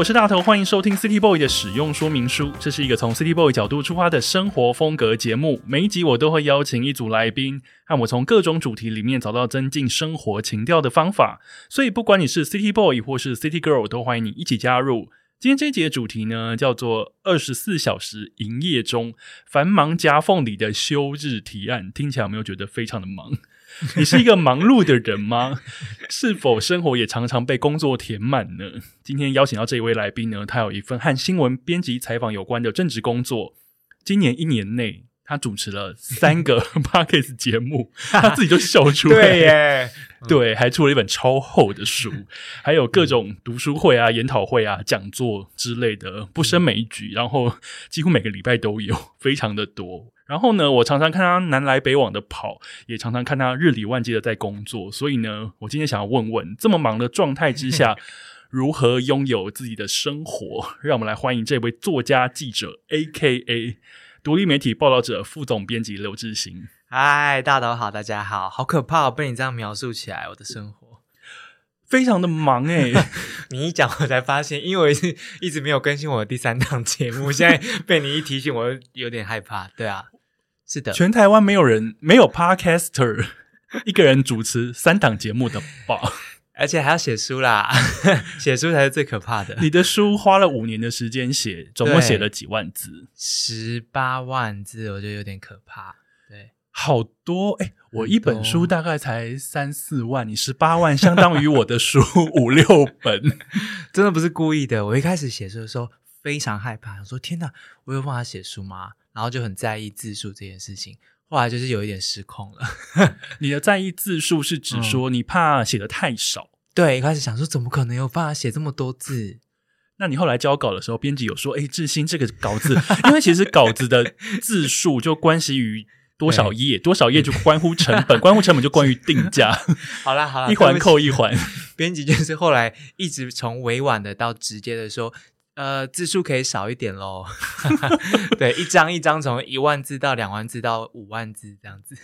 我是大头，欢迎收听 City Boy 的使用说明书。这是一个从 City Boy 角度出发的生活风格节目。每一集我都会邀请一组来宾，让我从各种主题里面找到增进生活情调的方法。所以，不管你是 City Boy 或是 City Girl，都欢迎你一起加入。今天这一节的主题呢，叫做“二十四小时营业中繁忙夹缝里的休日提案”。听起来有没有觉得非常的忙？你是一个忙碌的人吗？是否生活也常常被工作填满呢？今天邀请到这一位来宾呢，他有一份和新闻编辑采访有关的正职工作。今年一年内，他主持了三个 podcast 节目，他自己就笑出来。对耶，对，还出了一本超厚的书，还有各种读书会啊、研讨会啊、讲座之类的，不胜枚举。然后几乎每个礼拜都有，非常的多。然后呢，我常常看他南来北往的跑，也常常看他日理万机的在工作。所以呢，我今天想要问问，这么忙的状态之下，如何拥有自己的生活？让我们来欢迎这位作家、记者，A.K.A. 独立媒体报道者、副总编辑刘志行。嗨，大头好，大家好，好可怕哦，被你这样描述起来，我的生活 非常的忙诶、你一讲，我才发现，因为我是一直没有更新我的第三档节目，现在被你一提醒，我有点害怕。对啊，是的，全台湾没有人没有 podcaster 一个人主持三档节目的吧？而且还要写书啦，写书才是最可怕的。你的书花了五年的时间写，总共写了几万字，十八万字，我觉得有点可怕。对，好多哎、我一本书大概才三四万，你十八万，相当于我的书 五六本。真的不是故意的。我一开始写书的时候非常害怕，想说天哪，我有办法写书吗？然后就很在意字数这件事情。后来就是有一点失控了。你的在意字数是指说你怕写的太少。对，一开始想说怎么可能有办法写这么多字？那你后来交稿的时候，编辑有说：“哎，志新这个稿子，因为其实稿子的字数就关系于多少页，多少页就关乎成本，关乎成本就关于定价，好啦好啦，一环扣一环。编辑就是后来一直从委婉的到直接的说，呃，字数可以少一点喽。对，一张一张从一万字到两万字到五万字这样子。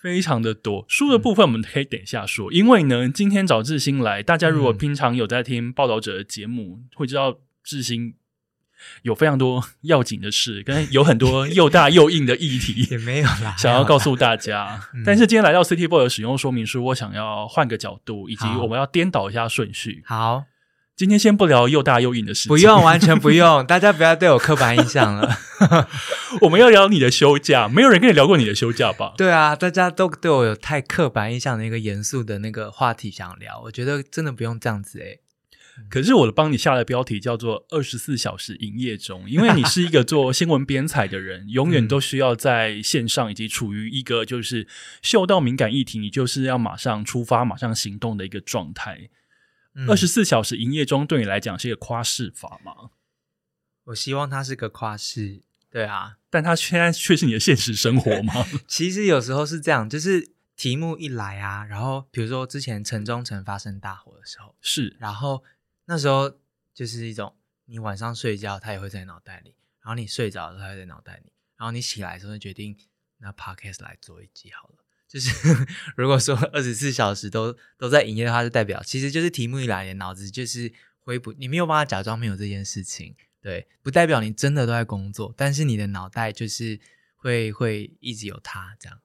非常的多。书的部分我们可以等一下说，因为呢，今天找志新来，大家如果嗯平常有在听报道者的节目，会知道志新有非常多要紧的事，跟有很多又大又硬的议题也没有啦，想要告诉大家。嗯但是今天来到 City Boy 的使用说明书，我想要换个角度，以及我们要颠倒一下顺序。好，今天先不聊又大又硬的事情，不用，完全不用，大家不要对我刻板印象了。我们要聊你的休假。没有人跟你聊过你的休假吧？对啊，大家都对我有太刻板印象的一个严肃的那个话题想聊，我觉得真的不用这样子诶、可是我帮你下的标题叫做“二十四小时营业中”，因为你是一个做新闻编采的人，永远都需要在线上以及处于一个就是嗅到敏感议题，你就是要马上出发、马上行动的一个状态。嗯二十四小时营业中对你来讲是一个夸饰法吗？我希望它是个夸饰。对啊，但它现在却是你的现实生活吗？其实有时候是这样，就是题目一来啊，然后比如说之前城中城发生大火的时候，是然后那时候就是一种你晚上睡觉，它也会在脑袋里，然后你睡着的时候，它会在脑袋里，然后你起来的时候就决定那 podcast 来做一集好了。就是 如果说 二十四小时都都在营业的话，就代表其实就是题目一来，你脑子就是回不，你没有办法假装没有这件事情，对，不代表你真的都在工作，但是你的脑袋就是会会一直有它这样。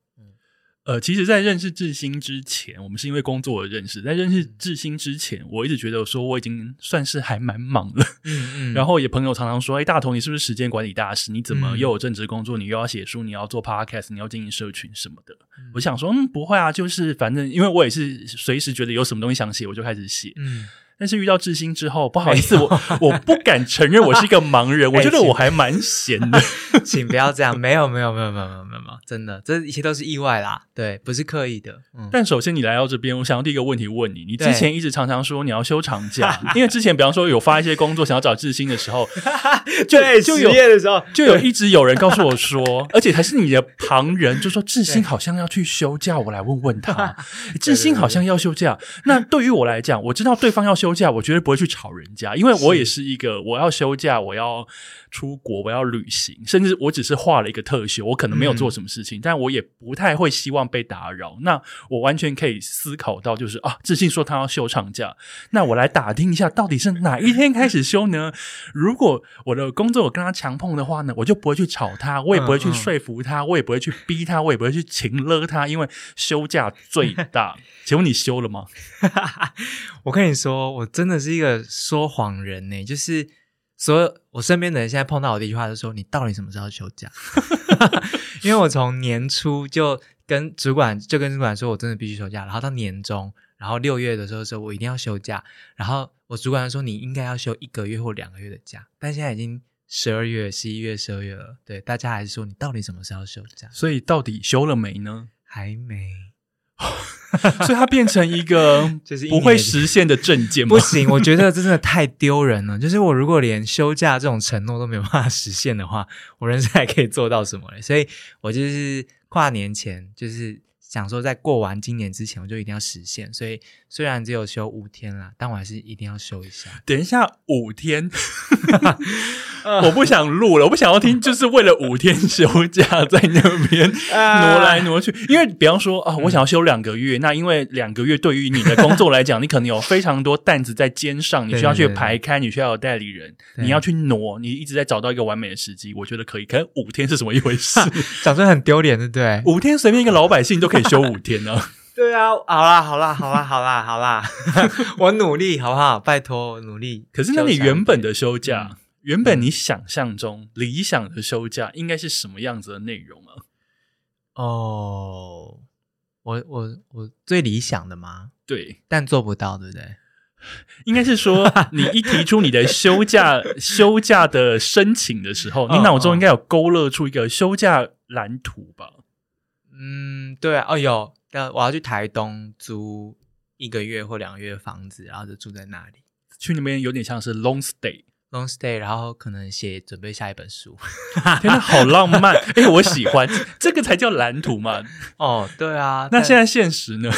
呃，其实，在认识志新之前，我们是因为工作而认识。在认识志新之前，我一直觉得说我已经算是还蛮忙了。嗯 然后也朋友常常说：“哎，大头，你是不是时间管理大师？你怎么嗯又有正职工作？你又要写书，你要做 podcast，你要经营社群什么的？”嗯我想说，嗯，不会啊，就是反正因为我也是随时觉得有什么东西想写，我就开始写。嗯但是遇到志兴之后，不好意思，我我不敢承认我是一个盲人，我觉得我还蛮闲的。请不要这样，没有没有没有没有没有没有，真的，这一切都是意外啦，对，不是刻意的。嗯，但首先你来到这边，我想要第一个问题问你，你之前一直常常说你要休长假，因为之前比方说有发一些工作想要找志兴的时候，就就有的时候就有一直有人告诉我说，而且还是你的旁人，就说志兴好像要去休假，我来问问他，志兴好像要休假。那对于我来讲，我知道对方要休假，我绝对不会去吵人家，因为我也是一个我要休假，我要。出国，我要旅行，甚至我只是画了一个特休，我可能没有做什么事情，但我也不太会希望被打扰。那我完全可以思考到，就是啊，自信说他要休长假，那我来打听一下，到底是哪一天开始休呢？如果我的工作我跟他强碰的话呢，我就不会去吵他，我也不会去说服他，我也不会去逼他，我也不会去请了他，因为休假最大。请问你休了吗？我跟你说，我真的是一个说谎人呢，就是。所有我身边的人现在碰到我第一句话就说：“你到底什么时候休假？” 因为我从年初就跟主管就跟主管说，我真的必须休假。然后到年终，然后六月的时候说，我一定要休假。然后我主管说，你应该要休一个月或两个月的假。但现在已经十二月、十一月、十二月了，对大家还是说，你到底什么时候休假？所以到底休了没呢？还没。所以它变成一个 就是不会实现的证件，不行，我觉得真的太丢人了。就是我如果连休假这种承诺都没有办法实现的话，我人生还可以做到什么呢？所以我就是跨年前就是。想说在过完今年之前，我就一定要实现。所以虽然只有休五天啦，但我还是一定要休一下。等一下五天，我不想录了，我不想要听，就是为了五天休假在那边挪来挪去。因为比方说啊，我想要休两个月，那因为两个月对于你的工作来讲，你可能有非常多担子在肩上，你需要去排开，你需要有代理人，你要去挪，你一直在找到一个完美的时机。我觉得可以，可是五天是什么一回事？讲真很丢脸，对不对？五天随便一个老百姓都可以。休五天呢？对啊，好啦，好啦，好啦，好啦，好啦，我努力，好不好？拜托，努力。可是，那你原本的休假，原本你想象中理想的休假，应该是什么样子的内容啊？哦，我我我最理想的吗？对，但做不到，对不对？应该是说，你一提出你的休假 休假的申请的时候，你脑中应该有勾勒出一个休假蓝图吧？嗯，对啊，哦有，要我要去台东租一个月或两个月的房子，然后就住在那里。去那边有点像是 long stay，long stay，然后可能写准备下一本书。天呐，好浪漫！哎，我喜欢这个才叫蓝图嘛。哦，对啊，那现在现实呢？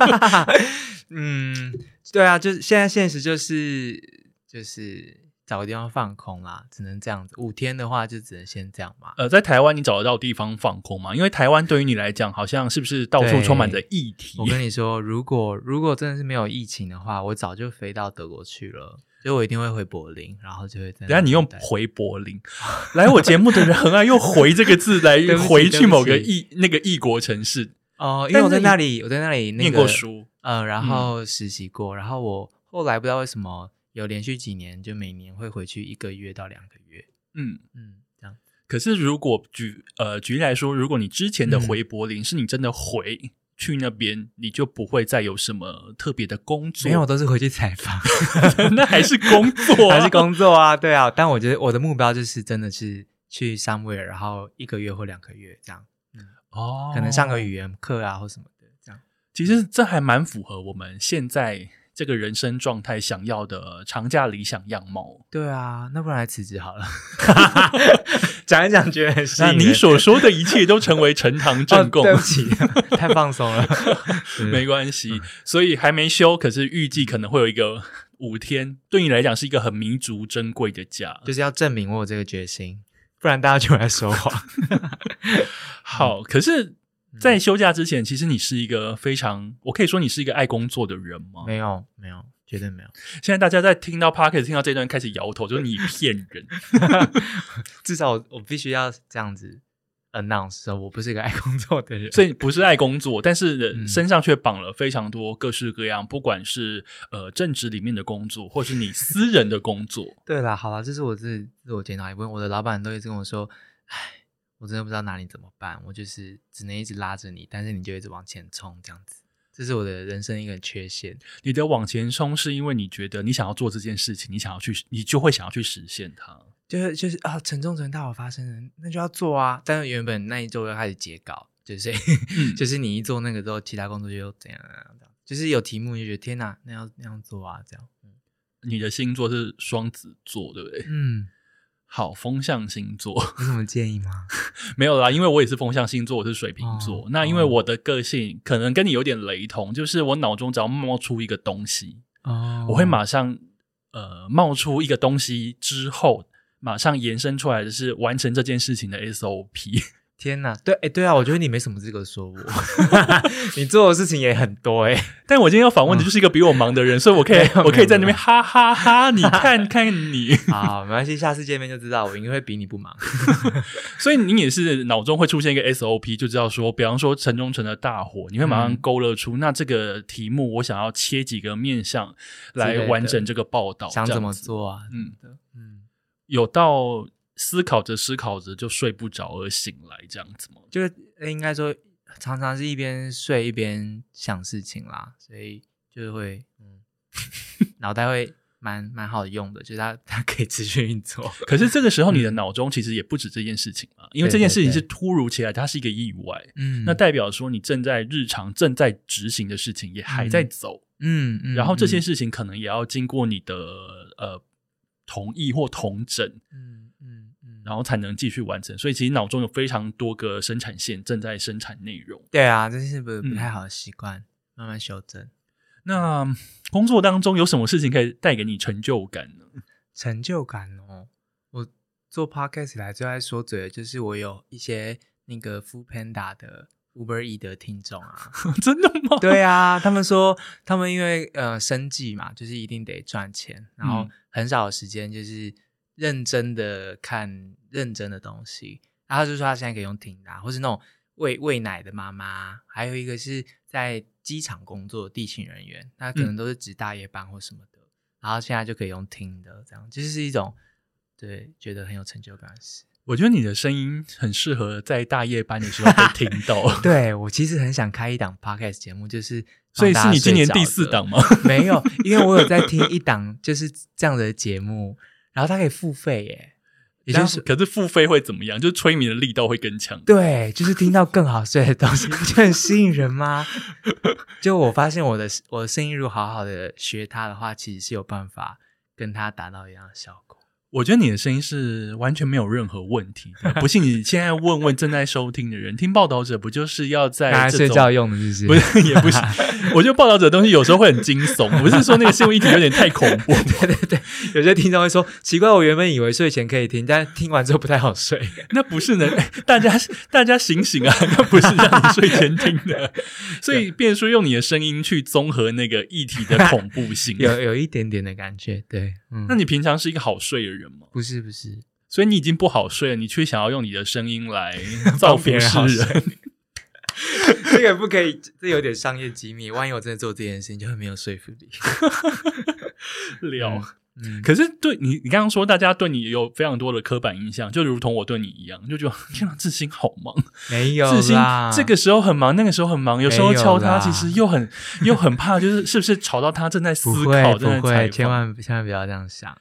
嗯，对啊，就是现在现实就是就是。找个地方放空啦，只能这样子。五天的话，就只能先这样嘛。呃，在台湾你找得到地方放空吗？因为台湾对于你来讲，好像是不是到处充满着议题？我跟你说，如果如果真的是没有疫情的话，我早就飞到德国去了。所以我一定会回柏林，然后就会在。等下你用回柏林来我节目的人很爱用“回”这个字来 回去某个异那个异国城市哦，因为我在那里，我在那里念过书，呃，然后实习过，然后我后来不知道为什么。有连续几年，就每年会回去一个月到两个月。嗯嗯，这样。可是如果举呃举例来说，如果你之前的回柏林是你真的回去那边，你就不会再有什么特别的工作。没有，都是回去采访，那还是工作，还是工作啊？对啊。但我觉得我的目标就是真的是去 somewhere，然后一个月或两个月这样。嗯哦，可能上个语言课啊或什么的这样。其实这还蛮符合我们现在。这个人生状态想要的长假理想样貌，对啊，那不然来辞职好了，讲一讲觉得很那你所说的一切都成为呈堂证供，对不起，太放松了，没关系。所以还没休，可是预计可能会有一个五天，对你来讲是一个很弥足珍贵的假，就是要证明我有这个决心，不然大家就来说谎。好，可是。在休假之前，其实你是一个非常，我可以说你是一个爱工作的人吗？没有，没有，绝对没有。现在大家在听到 Parker 听到这段开始摇头，就是你骗人。至少我必须要这样子 announce，我不是一个爱工作的人。所以不是爱工作，但是身上却绑了非常多各式各样，不管是呃政治里面的工作，或是你私人的工作。对啦，好啦，这是我自自我检讨一部分。我的老板都一直跟我说，唉。我真的不知道哪里怎么办，我就是只能一直拉着你，但是你就一直往前冲，这样子。这是我的人生一个缺陷。你的往前冲是因为你觉得你想要做这件事情，你想要去，你就会想要去实现它。就是就是啊，沉重成大好发生了，那就要做啊。但是原本那一周要开始截稿，就是、就是你一做那个之后，其他工作就又怎样怎样怎样，就是有题目你就觉得天哪，那要那样做啊，这样。你的星座是双子座，对不对？嗯，好，风象星座 有什么建议吗？没有啦，因为我也是风象星座，我是水瓶座。哦那因为我的个性可能跟你有点雷同，就是我脑中只要冒出一个东西，哦我会马上呃冒出一个东西之后，马上延伸出来的是完成这件事情的 SOP。天哪，对，哎，对啊，我觉得你没什么资格说我 你做的事情也很多哎。但我今天要访问的就是一个比我忙的人，所以我可以 我可以在那边哈哈哈你看看你。好，没关系，下次见面就知道，我应该会比你不忙。所以你也是脑中会出现一个 SOP，就知道说，比方说城中城的大火，你会马上嗯勾勒出、那这个题目我想要切几个面向来完整这个报道，想怎么？做啊？嗯，嗯，有到思考着思考着就睡不着而醒来这样子吗？就是呃应该说，常常是一边睡一边想事情啦，所以就是会，嗯，脑袋会蛮蛮好用的，就是它它可以持续运作。可是这个时候你的脑中其实也不止这件事情嘛，因为这件事情是突如其来，它是一个意外。嗯那代表说你正在日常正在执行的事情也还在走，嗯嗯，然后这些嗯事情可能也要经过你的呃同意或同整，嗯，然后才能继续完成。所以其实脑中有非常多个生产线正在生产内容。对啊，这是不嗯不太好的习惯，慢慢修正。那工作当中有什么事情可以带给你成就感呢？成就感哦，我做 podcast 以来最爱说嘴的就是我有一些那个 Food Panda 的 Uber E 的听众啊，真的吗？对啊，他们说他们因为呃生计嘛，就是一定得赚钱，然后嗯很少有时间就是认真的看认真的东西。然后他就说他现在可以用听的啊，或是那种喂喂奶的妈妈，还有一个是在机场工作的地勤人员，那可能都是值大夜班或什么的，然后现在就可以用听的，这样就是一种对觉得很有成就感的事。我觉得你的声音很适合在大夜班的时候被 听到，对我其实很想开一档 podcast 节目，就是所以是你今年第四的档吗？没有，因为我有在听一档就是这样的节目，然后它可以付费耶，也就是可是付费会怎么样？就是催眠的力道会更强。对，就是听到更好睡的东西，不 就很吸引人吗？就我发现我的我的声音如果好好的学它的话，其实是有办法跟它达到一样的效果。我觉得你的声音是完全没有任何问题的，不信你现在问问正在收听的人，听报道者不就是要在拿来这睡觉用的，是不不是？也不是。我觉得报道者的东西有时候会很惊悚，不是说那个新闻议题有点太恐怖。对对对，有些听众会说，奇怪，我原本以为睡前可以听，但听完之后不太好睡。那不是呢，大家大家醒醒啊，那不是让你睡前听的。所以，变说用你的声音去综合那个议题的恐怖性。有有一点点的感觉，对，嗯，那你平常是一个好睡的人吗？不是不是，所以你已经不好睡了，你却想要用你的声音来 造福别人好世人。这个不可以，这有点商业机密。万一我真的做这件事情，就会没有说服力。了。嗯，可是对你，你刚刚说大家对你有非常多的刻板印象，就如同我对你一样，就觉得天啊，志兴好忙，没有志兴啦，这个时候很忙，那个时候很忙，有时候敲他，其实又很又很怕，就是是不是吵到他正在思不考，会不会，正在采访千万千万不要这样想。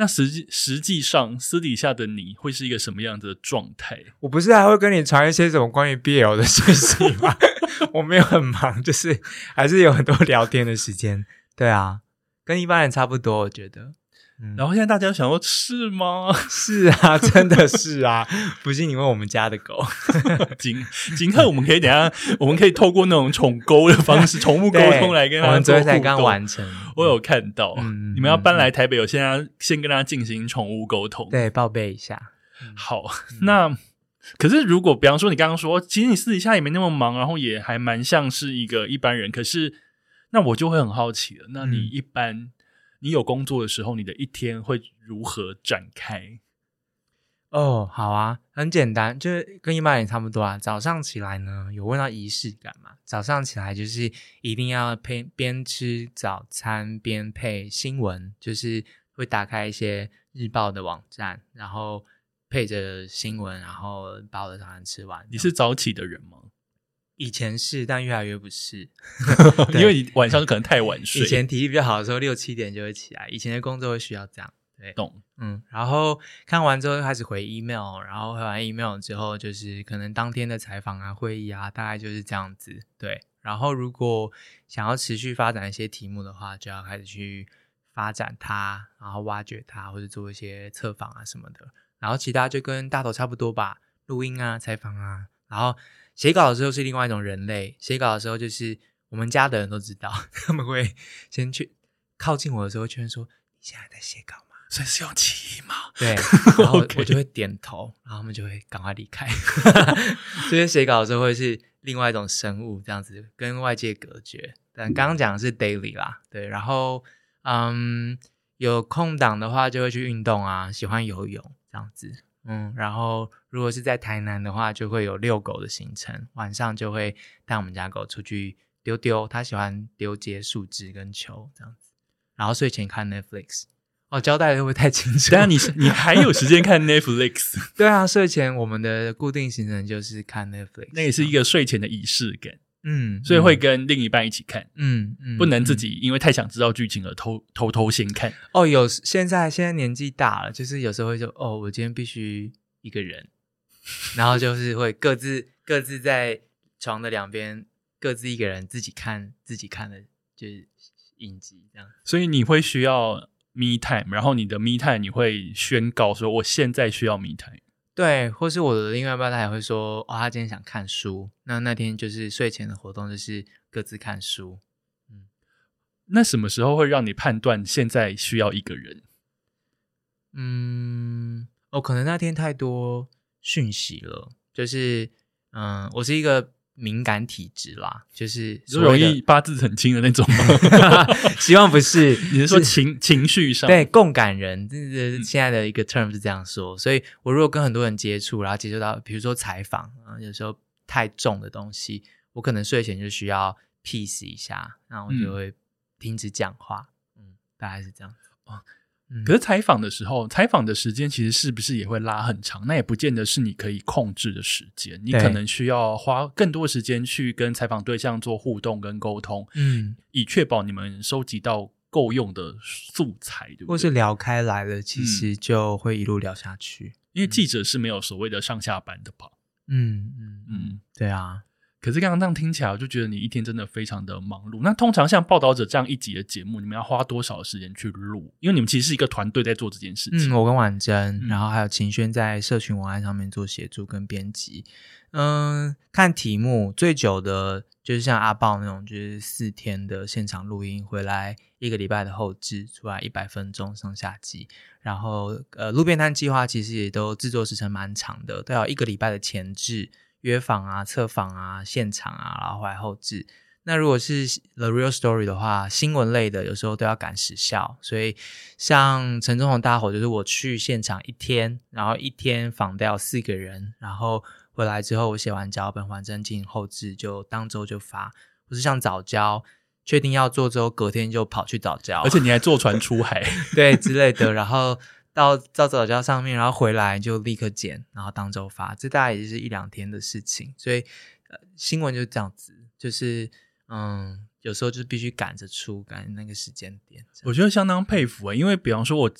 那实际实际上私底下的你会是一个什么样子的状态？我不是还会跟你传一些什么关于 BL 的信息吗？我没有很忙，就是还是有很多聊天的时间。对啊，跟一般人差不多，我觉得。嗯，然后现在大家想说是吗？是啊，真的是啊，不信你问我们家的狗。景景鹤，我们可以等一下，我们可以透过那种宠沟的方式，宠物沟通来跟我们他做互昨天才刚。完成。我有看到，嗯你们要搬来台北，我现在先跟他进行宠物沟通。对报备一下。好，那可是如果比方说你刚刚说，其实你私底下也没那么忙，然后也还蛮像是一个一般人，可是那我就会很好奇了，那你嗯一般、你有工作的时候，你的一天会如何展开？哦，好啊，很简单，就是跟一般人差不多啊。早上起来呢，有问到仪式感嘛？早上起来就是一定要配边吃早餐边配新闻，就是会打开一些日报的网站，然后配着新闻，然后把我的早餐吃完。你是早起的人吗？以前是，但越来越不是。因为你晚上可能太晚睡。以前体力比较好的时候，六七点就会起来。以前的工作会需要这样。对，懂。嗯，然后看完之后开始回 email，然后回完 email 之后，就是可能当天的采访啊、会议啊，大概就是这样子。对，然后如果想要持续发展一些题目的话，就要开始去发展它，然后挖掘它，或者做一些测访啊什么的。然后其他就跟大头差不多吧，录音啊、采访啊。然后写稿的时候是另外一种人类，写稿的时候就是我们家的人都知道，他们会先去靠近我的时候，确认说：“你现在在写稿吗？”所以是用气吗？对，然后我就会点头，然后他们就会赶快离开。这些写稿的时候会是另外一种生物，这样子跟外界隔绝。但刚刚讲的是 daily 啦，对，然后嗯，有空档的话就会去运动啊，喜欢游泳这样子，嗯，然后如果是在台南的话，就会有遛狗的行程，晚上就会带我们家狗出去丢丢，它喜欢丢接树枝跟球这样子，然后睡前看 Netflix。哦，交代的会不会太清楚？当然，你是 你还有时间看 Netflix？对啊，睡前我们的固定行程就是看 Netflix，那也是一个睡前的仪式感。嗯，所以会跟另一半一起看。嗯嗯，不能自己因为太想知道剧情而偷偷偷先看。哦，有现在现在年纪大了，就是有时候会说，哦，我今天必须一个人，然后就是会各自各自在床的两边，各自一个人自己看自己看的，就是影集这样。所以你会需要。Me time，然后你的 Me time 你会宣告说我现在需要 Me time，对，或是我的另外一半他也会说哦，他今天想看书，那那天就是睡前的活动就是各自看书。嗯，那什么时候会让你判断现在需要一个人？嗯，哦，可能那天太多讯息了，就是嗯，我是一个。敏感体质啦，就是容易八字很轻的那种吗？希望不是，你是说情情绪上？对，共感人，现在的一个 term 是这样说。所以我如果跟很多人接触，然后接触到，比如说采访啊，有时候太重的东西，我可能睡前就需要 peace 一下，然后我就会停止讲话。嗯，大概是这样子哦。可是采访的时候，采访的时间其实是不是也会拉很长？那也不见得是你可以控制的时间，你可能需要花更多时间去跟采访对象做互动跟沟通，嗯，以确保你们收集到够用的素材，对不对？或是聊开来了，其实就会一路聊下去。因为记者是没有所谓的上下班的吧？嗯嗯嗯，对啊。可是刚刚这样听起来，我就觉得你一天真的非常的忙碌。那通常像报道者这样一集的节目，你们要花多少时间去录？因为你们其实是一个团队在做这件事情。嗯，我跟婉珍，然后还有秦轩在社群文案上面做协助跟编辑。嗯，看题目最久的就是像阿豹那种，就是四天的现场录音回来，一个礼拜的后置出来一百分钟上下集。然后呃，路边摊计划其实也都制作时程蛮长的，都要一个礼拜的前置。约访啊、测访啊、现场啊，然后来后置。那如果是 The Real Story 的话，新闻类的有时候都要赶时效，所以像陈忠宏大火，就是我去现场一天，然后一天访掉四个人，然后回来之后我写完脚本，完整进行后置，就当周就发。不是像早教，确定要做之后，隔天就跑去早教，而且你还坐船出海，对之类的，然后。到到早教上面，然后回来就立刻剪，然后当周发，这大概也就是一两天的事情。所以，呃，新闻就是这样子，就是嗯，有时候就必须赶着出，赶那个时间点。我觉得相当佩服啊，因为比方说我。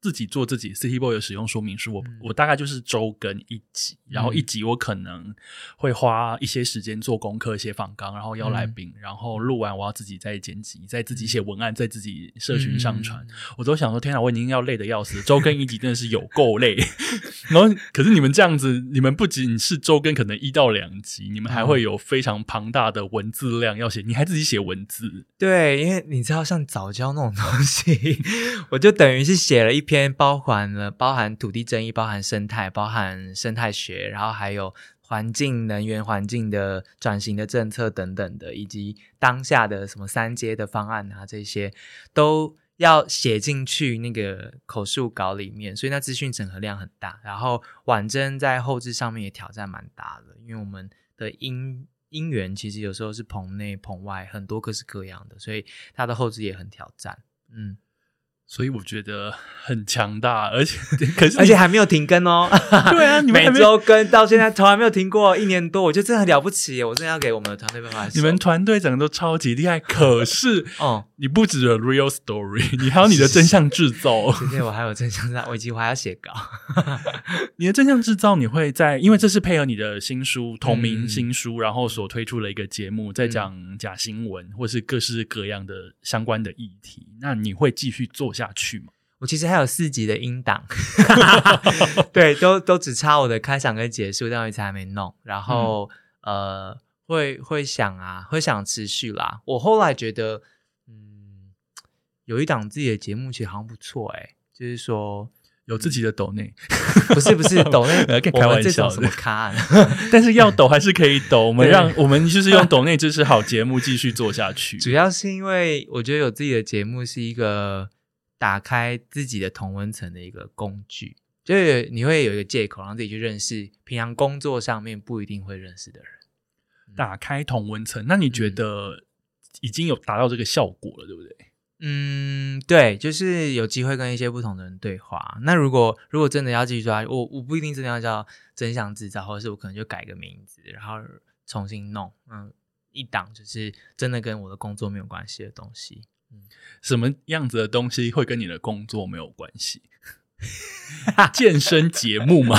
自己做自己 City Boy 的使用说明书，我我大概就是周更一集，然后一集我可能会花一些时间做功课、写访纲，然后邀来宾，然后录完我要自己再剪辑，再自己写文案，再自己社群上传。我都想说，天啊，我已经要累的要死，周更一集真的是有够累。然后，可是你们这样子，你们不仅是周更可能一到两集，你们还会有非常庞大的文字量要写，你还自己写文字。对，因为你知道，像早教那种东西，我就等于是写了一。篇包含了包含土地争议、包含生态、包含生态学，然后还有环境、能源、环境的转型的政策等等的，以及当下的什么三阶的方案啊，这些都要写进去那个口述稿里面，所以那资讯整合量很大。然后婉珍在后置上面也挑战蛮大的，因为我们的音音源其实有时候是棚内棚外很多各式各样的，所以它的后置也很挑战。嗯。所以我觉得很强大，而且 可是而且还没有停更哦。对啊，你们每周更到现在从来没有停过，一年多，我觉得真的很了不起！我真的要给我们的团队拍拍手。你们团队整个都超级厉害，可是哦，你不止有 real story，你还有你的真相制造。今天我还有真相制造，我以及我还要写稿。你的真相制造，你会在，因为这是配合你的新书同名嗯新书，然后所推出的一个节目，在讲假新闻或是各式各样的相关的议题。那你会继续做下去嘛？我其实还有四集的音档，对，都都只差我的开场跟结束，但我一直还没弄。然后、呃，会会想啊，会想持续啦。我后来觉得，嗯，有一档自己的节目其实好像不错哎、就是说，有自己的抖内，不是不是抖那呃开我们玩笑的这种什么咖啊、但是要抖还是可以抖。我们对让我们就是用抖内支持好节目继续做下去。主要是因为我觉得有自己的节目是一个打开自己的同温层的一个工具，就是你会有一个借口让自己去认识平常工作上面不一定会认识的人。打开同温层，那你觉得已经有达到这个效果了，对不对？嗯，对，就是有机会跟一些不同的人对话。那如果如果真的要继续做下去，我我不一定真的要叫真相制造，或者是我可能就改个名字，然后重新弄，嗯，一档就是真的跟我的工作没有关系的东西。什么样子的东西会跟你的工作没有关系？健身节目吗？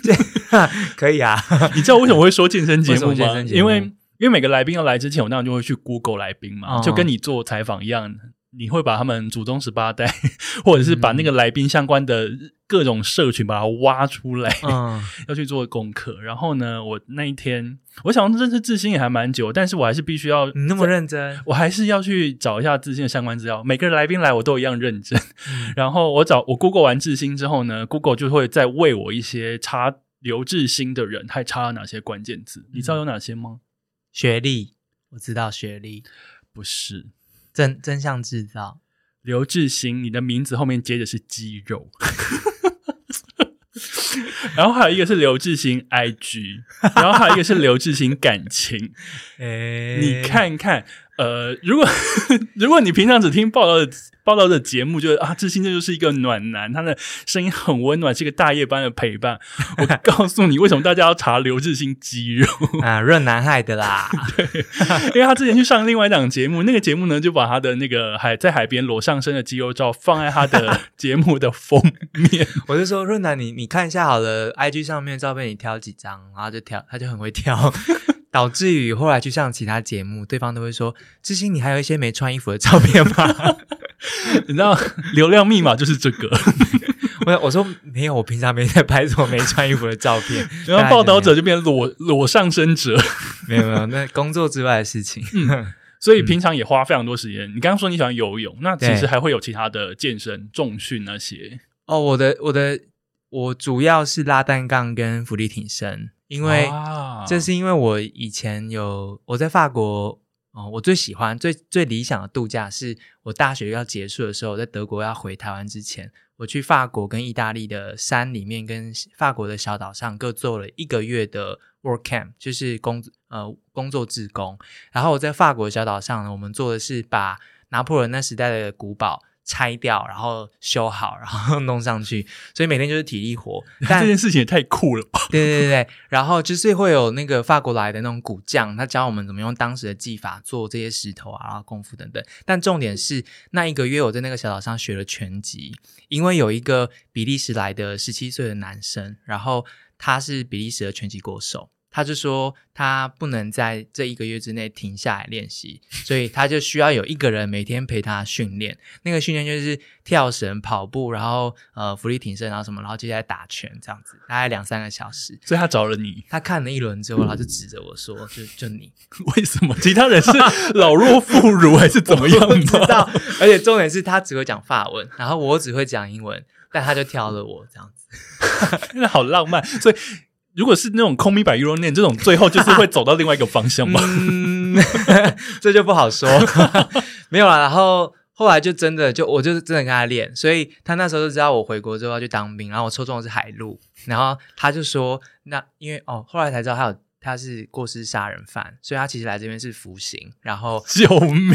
可以啊，你知道为什么会说健身节目吗？因为因为每个来宾要来之前，我当然就会去 Google 来宾嘛，哦就跟你做采访一样，你会把他们祖宗十八代，或者是把那个来宾相关的各种社群把它挖出来，嗯 要去做功课。然后呢，我那一天，我想认识志新也还蛮久，但是我还是必须要你那么认真，我还是要去找一下志新的相关资料。每个来宾来，我都一样认真。然后我找我 Google 完志新之后呢，Google 就会再喂我一些查刘志新的人，还查了哪些关键字？你知道有哪些吗？学历我知道学历，不是真真相制造，刘志兴，你的名字后面接的是肌肉。然后还有一个是刘志兴 IG，然后还有一个是刘志兴感情。哎你，看看，呃，如果 如果你平常只听报道的报道的节目，就是啊，志新这就是一个暖男，他的声音很温暖，是一个大夜班的陪伴。我告诉你，为什么大家要查刘志新肌肉？啊，润南害的啦，对因为他之前去上另外一档节目，那个节目呢就把他的那个海在海边裸上身的肌肉照放在他的节目的封面。我就说润南，你你看一下好了，IG 上面照片你挑几张，然后就挑，他就很会挑，导致于后来去上其他节目，对方都会说：“志兴，你还有一些没穿衣服的照片吗 你知道流量密码就是这个，？” 我我说没有，我平常没在拍什么没穿衣服的照片。然后报道者就变裸裸上身者。没有没有，那工作之外的事情。所以平常也花非常多时间。你刚刚说你喜欢游泳，那其实对还会有其他的健身、重训那些。哦，我的我的我主要是拉单杠跟浮力挺身，因为啊这是因为我以前有我在法国哦，我最喜欢最最理想的度假是我大学要结束的时候，在德国要回台湾之前，我去法国跟意大利的山里面跟法国的小岛上各做了一个月的 work camp，就是工呃工作志工。然后我在法国小岛上呢，我们做的是把拿破仑那时代的古堡。拆掉，然后修好，然后 弄上去，所以每天就是体力活。但这件事情也太酷了吧！对对对对，然后就是会有那个法国来的那种古匠，他教我们怎么用当时的技法做这些石头啊，然后功夫等等。但重点是那一个月我在那个小岛上学了拳击，因为有一个比利时来的十七岁的男生，然后他是比利时的拳击国手。他就说他不能在这一个月之内停下来练习，所以他就需要有一个人每天陪他训练。那个训练就是跳绳、跑步，然后呃浮力挺身，然后什么，然后接下来打拳这样子，大概两三个小时。所以他找了你，他看了一轮之后，然后就指着我说：“就就你，为什么？其他人是老弱妇孺还是怎么样我不知？道。而且重点是他只会讲法文，然后我只会讲英文，但他就挑了我这样子。那好浪漫。所以如果是那种空米百 Euro 念这种，最后就是会走到另外一个方向吗？嗯，这就不好说，没有啦。然后后来就真的就我就是真的跟他练，所以他那时候就知道我回国之后要去当兵，然后我抽中的是海陆，然后他就说那因为哦，后来才知道他有他是过失杀人犯，所以他其实来这边是服刑。然后救命！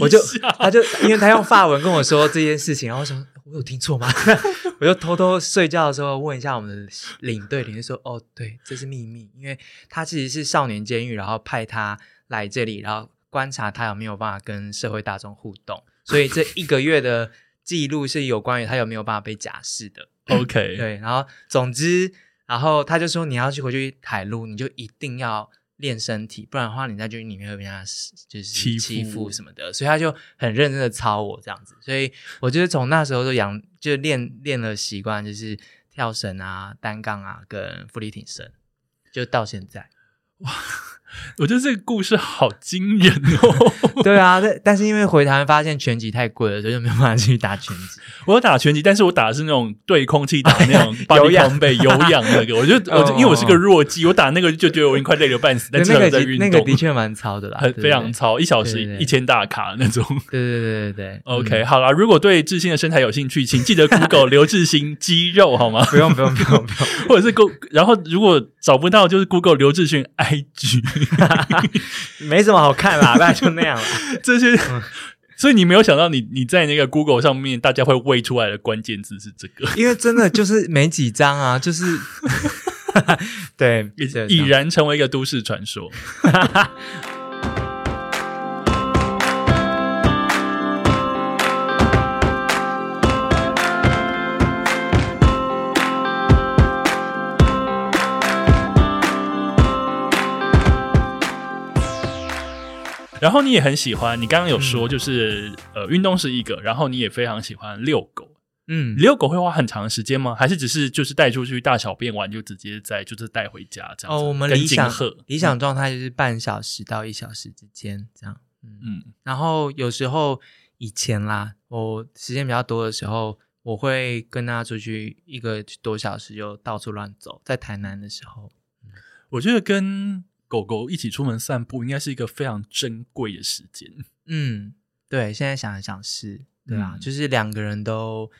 我就他就因为他用法文跟我说这件事情，然后我想我有听错吗？我就偷偷睡觉的时候问一下我们的领队，领队说：“哦，对，这是秘密，因为他其实是少年监狱，然后派他来这里，然后观察他有没有办法跟社会大众互动，所以这一个月的记录是有关于他有没有办法被假释的。” OK，对，然后总之，然后他就说你要去回去海陆，你就一定要练身体，不然的话你在军里面会被他就是欺欺负负什么的，所以他就很认真的操我这样子，所以我就是从那时候就养就练练了习惯，就是跳绳啊、单杠啊跟浮力挺身，就到现在。我觉得这个故事好惊人哦！对啊，但但是因为回台湾发现拳击太贵了，所以就没有办法去打拳击。我有打拳击，但是我打的是那种对空气打那种 有氧背有氧那个。我就我就因为我是个弱鸡，我打那个就觉得我已经快累得半死，但至对那个在运动，的那个的确蛮糙的啦，很非常糙，一小时一千大卡那种。对对对对对。OK，嗯好了，如果对志新的身材有兴趣，请记得 Google 刘志新肌肉好吗？不用不用不用不用，或者是 Go，然后如果找不到，就是 Google 刘志勋 IG 没什么好看啦，大概就那样了。这些。嗯所以你没有想到你，你在那个 Google 上面，大家会喂出来的关键字是这个，因为真的就是没几张啊，就是 对已然成为一个都市传说。然后你也很喜欢，你刚刚有说就是、呃运动是一个，然后你也非常喜欢遛狗。嗯，遛狗会花很长的时间吗？还是只是就是带出去大小便完就直接在就是带回家这样子？哦，我们理想理想状态就是半小时到一小时之间这样。嗯，嗯然后有时候以前啦，我时间比较多的时候，我会跟他出去一个多小时就到处乱走，在台南的时候。我觉得跟狗狗一起出门散步应该是一个非常珍贵的时间。嗯，对，现在想一想是，对啊，嗯就是两个人都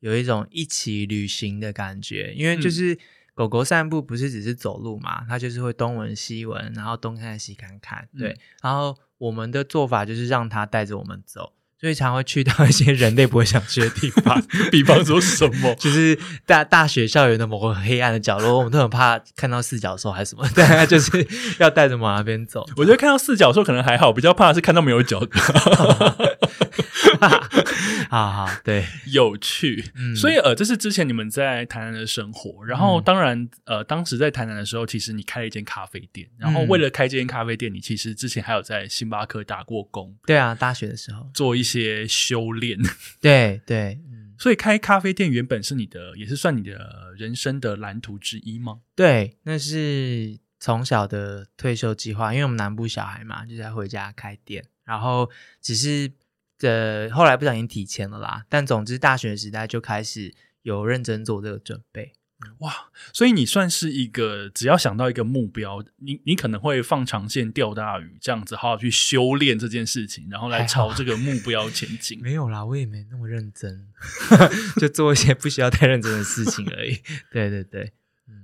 有一种一起旅行的感觉，因为嗯就是狗狗散步不是只是走路嘛，它就是会东闻西闻，然后东看西看看，对，嗯然后我们的做法就是让它带着我们走。所以常会去到一些人类不会想去的地方，比方说什么？就是大大学校园的某个黑暗的角落，我们都很怕看到四脚兽还是什么，大家就是要带着往那边走。我觉得看到四脚兽可能还好，比较怕的是看到没有脚的，好好，对，有趣。嗯所以呃，这是之前你们在台南的生活。然后嗯当然呃，当时在台南的时候，其实你开了一间咖啡店。然后嗯为了开这间咖啡店，你其实之前还有在星巴克打过工，对啊，大学的时候，做一些修炼。对对，嗯，所以开咖啡店原本是你的，也是算你的人生的蓝图之一吗？对，那是从小的退休计划，因为我们南部小孩嘛，就在回家开店，然后只是呃后来不小心提前了啦，但总之大学时代就开始有认真做这个准备。哇，所以你算是一个只要想到一个目标，你你可能会放长线钓大鱼，这样子好好去修炼这件事情，然后来朝这个目标前进。没有啦，我也没那么认真，就做一些不需要太认真的事情而已。对对对，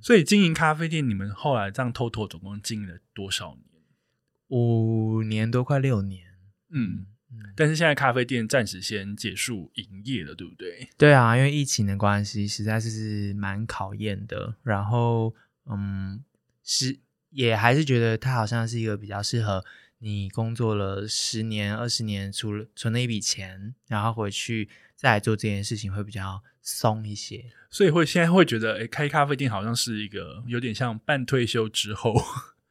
所以经营咖啡店，你们后来这样偷偷总共经营了多少年？五年多，快六年。嗯，嗯，但是现在咖啡店暂时先结束营业了，对不对？对啊，因为疫情的关系，实在是是蛮考验的。然后，嗯，是也还是觉得它好像是一个比较适合你工作了十年、二十年，除了存了一笔钱，然后回去再来做这件事情会比较松一些。所以会现在会觉得，哎，开咖啡店好像是一个有点像半退休之后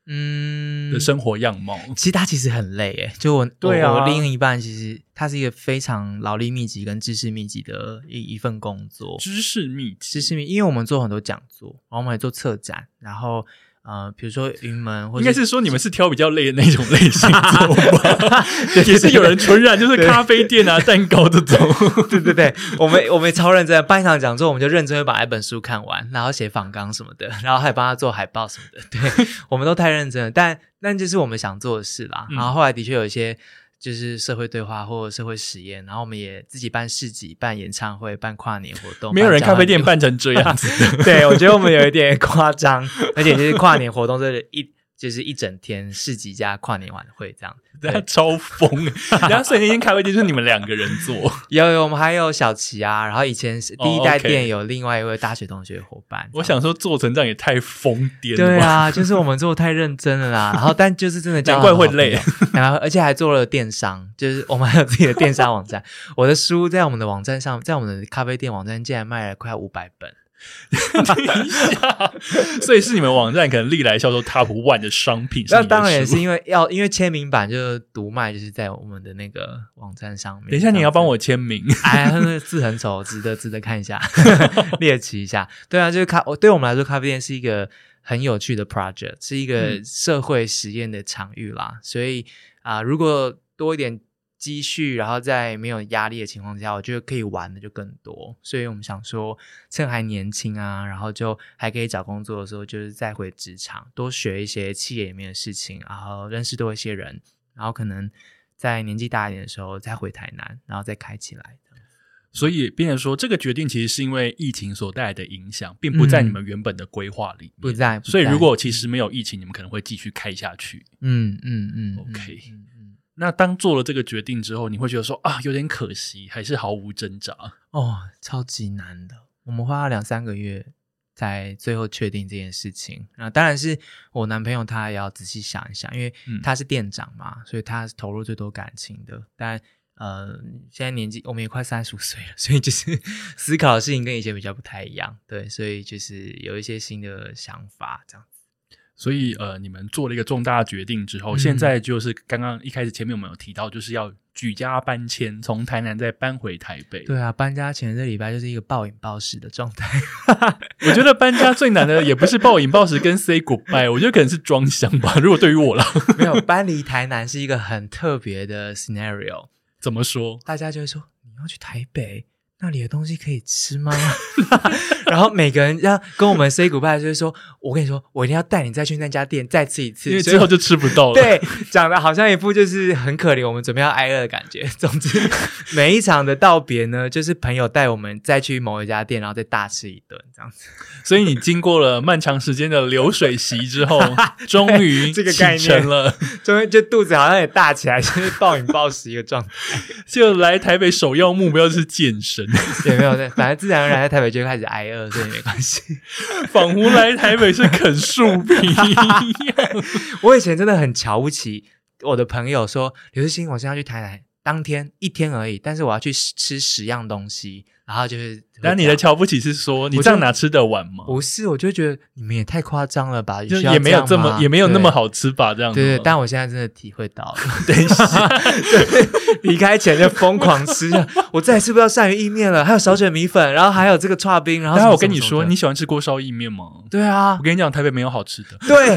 嗯的生活样貌。其实他其实很累诶，就我对啊我我另一半其实他是一个非常劳力密集跟知识密集的一一份工作。知识密集，知识密，因为我们做很多讲座，然后我们也做策展，然后呃，比如说云门，或者应该是说你们是挑比较累的那种类型？也是有人纯然就是咖啡店啊、蛋糕这种。对对对，我们我们也超认真的，办一场讲座，我们就认真会把一本书看完，然后写访纲什么的，然后还帮他做海报什么的。对，我们都太认真了，但但这是我们想做的事啦。嗯然后后来的确有一些就是社会对话或社会实验，然后我们也自己办市集、办演唱会、办跨年活动。没有人咖啡店办办成这样子。对，我觉得我们有一点夸张，而且就是跨年活动，这一就是一整天市集加跨年晚会这样。大家超疯。然后所以那间咖啡店就是你们两个人做，有有，我们还有小齐啊，然后以前是第一代店有另外一位大学同学伙伴。我想说做成这样也太疯癫了。对啊，就是我们做的太认真了啦，然后但就是真的交难怪会累，然后而且还做了电商，就是我们还有自己的电商网站。我的书在我们的网站上，在我们的咖啡店网站竟然卖了快五百本，等一下，所以是你们网站可能历来销售 Top One 的商品。那当然也是。因为要因为签名版就是独卖，就是在我们的那个网站上面。等一下，你要帮我。我签名。哎，那个字很丑，值得值得看一下，猎奇一下。对啊，就是咖，对我们来说，咖啡店是一个很有趣的 project，是一个嗯社会实验的场域啦。所以啊、如果多一点积蓄，然后在没有压力的情况下，我觉得可以玩的就更多。所以我们想说，趁还年轻啊，然后就还可以找工作的时候，就是再回职场，多学一些企业里面的事情，然后认识多一些人，然后可能在年纪大一点的时候再回台南，然后再开起来。所以，变成说这个决定其实是因为疫情所带来的影响，并不在你们原本的规划里面。不在不在所以，如果其实没有疫情，你们可能会继续开下去。嗯嗯嗯 OK 那当做了这个决定之后，你会觉得说啊，有点可惜，还是毫无挣扎？哦，超级难的，我们花了两三个月才最后确定这件事情。那当然是我男朋友他也要仔细想一想，因为嗯他是店长嘛，所以他是投入最多感情的。但呃，现在年纪我们也快三十五岁了，所以就是思考的事情跟以前比较不太一样，对，所以就是有一些新的想法这样。所以，呃，你们做了一个重大决定之后，嗯现在就是刚刚一开始前面我们有提到，就是要举家搬迁，从台南再搬回台北。对啊，搬家前这礼拜就是一个暴饮暴食的状态。我觉得搬家最难的也不是暴饮暴食跟 say goodbye，我觉得可能是装箱吧。如果对于我了，没有搬离台南是一个很特别的 scenario，怎么说？大家就会说你要去台北，那里的东西可以吃吗？然后每个人要跟我们 say goodbye，就是说我跟你说，我一定要带你再去那家店再吃一次，因为最后就吃不到了。，对，讲的好像一副就是很可怜，我们准备要挨饿的感觉。总之，每一场的道别呢，就是朋友带我们再去某一家店，然后再大吃一顿，这样子。所以你经过了漫长时间的流水席之后，终于这个概念了，终于就肚子好像也大起来，就是暴饮暴食一个状态。就来台北首要目标就是健身，也 没有，反正自然而然在台北就会开始挨饿，所以没关系。仿佛来台北是啃树皮一样。我以前真的很瞧不起我的朋友说，刘志兴，我现在要去台南，当天一天而已，但是我要去吃十样东西，然后就是，但你的瞧不起是说你这样哪吃得完吗？不是，我就觉得你们也太夸张了吧，就需要也没有这么吗也没有那么。好吃吧？这样子吗对对，但我现在真的体会到了，等一下，离开前就疯狂吃，我再也吃不到鳝鱼意面了，还有少卷米粉，然后还有这个串冰，然后我跟你说，什么什么的你喜欢吃锅烧意面吗？对啊我，跟你讲，台北没有好吃的。对，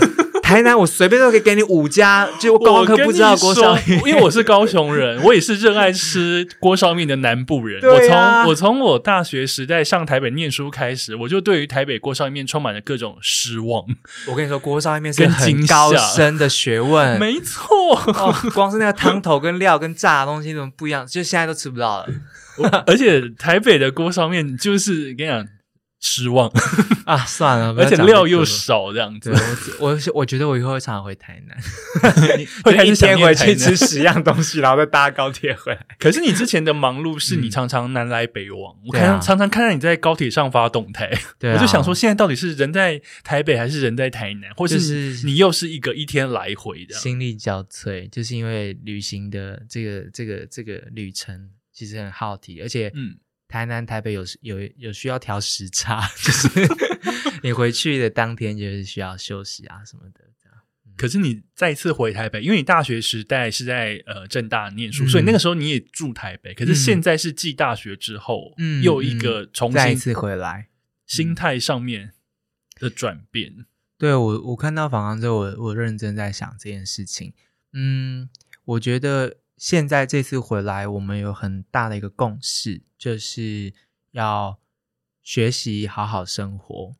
台南我随便都可以给你五家，就我观光客不知道锅烧面因为我是高雄人，我也是热爱吃锅烧面的南部人。啊我从我从我大学时代上台北念书开始，我就对于台北锅烧面充满了各种失望。我跟你说，锅烧面是很高深的学问。没错，哦，光是那个汤头跟料跟炸的东西怎么不一样？就现在都吃不到了而且台北的锅烧面就是跟你讲失望，啊！算了，而且料又。少，这样子，我我我觉得我以后会常常回台南，会一天回去吃。十样东西，然后再搭高铁回来。可是你之前的忙碌是你嗯常常南来北往，我看常常看到你在高铁上发动态，对啊我就想说，现在到底是人在台北还是人在台南，或者是是你又是一个一天来回的？心力交瘁，就是因为旅行的这个这个这个旅程其实很耗体，而且嗯，台南、台北有有有需要调时差，就是你回去的当天就是需要休息啊什么的。可是你再次回台北，因为你大学时代是在呃正大念书，嗯所以那个时候你也住台北。可是嗯现在是继大学之后，嗯又一个重新再一次回来，心态上面的转变。对我我看到访谈之后，我我认真在想这件事情。嗯，我觉得现在这次回来，我们有很大的一个共识，就是要学习好好生活。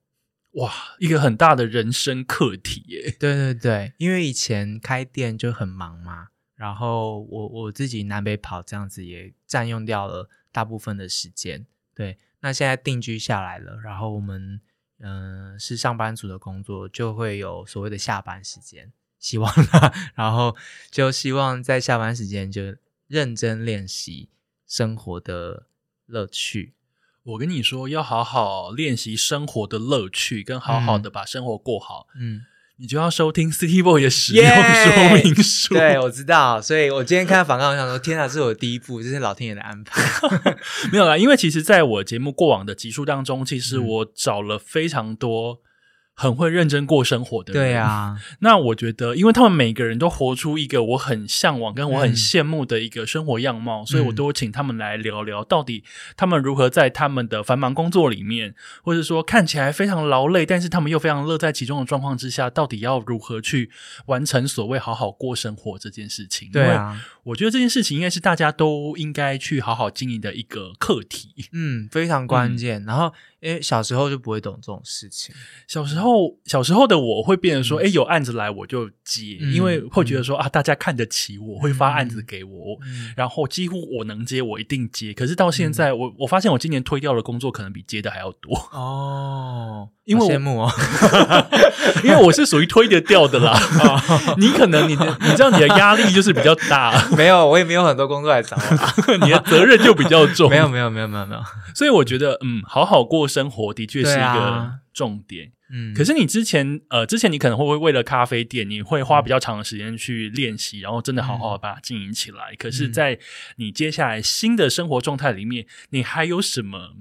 哇，一个很大的人生课题耶！对对对，因为以前开店就很忙嘛，然后我我自己南北跑这样子也占用掉了大部分的时间。对，那现在定居下来了，然后我们嗯、呃是上班族的工作，就会有所谓的下班时间，希望啦，然后就希望在下班时间就认真练习生活的乐趣。我跟你说，要好好练习生活的乐趣，跟好好的把生活过好，嗯，你就要收听 City Boy 的使用耶说明书。对，我知道，所以我今天看到访谈，我想说，天哪，这是我的第一步，这是老天爷的安排。没有啦，因为其实在我节目过往的集数当中，其实嗯我找了非常多很会认真过生活的人。对，啊，那我觉得，因为他们每个人都活出一个我很向往跟我很嗯羡慕的一个生活样貌，所以我都有请他们来聊聊，到底他们如何在他们的繁忙工作里面，或者说看起来非常劳累，但是他们又非常乐在其中的状况之下，到底要如何去完成所谓好好过生活这件事情？对，啊，我觉得这件事情应该是大家都应该去好好经营的一个课题。嗯，非常关键。然后，因为小时候就不会懂这种事情，小时候，小时候的我会变成说，哎、有案子来我就接，嗯因为会觉得说啊，大家看得起我，会发案子给我，嗯然后几乎我能接，我一定接。可是到现在，我我发现我今年推掉的工作可能比接的还要多，哦，因为羡慕哦，因为我是属于推得掉的啦。你可能你的，你知道你的压力就是比较大，没有，我也没有很多工作来找我，你的责任就比较重。没有，没有，没有，没有，没有，所以我觉得，嗯，好好过生活的确是一个啊重点。嗯，可是你之前呃，之前你可能会为了咖啡店，你会花比较长的时间去练习，然后真的好好的把它经营起来。可是，在你接下来新的生活状态里面，你还有什么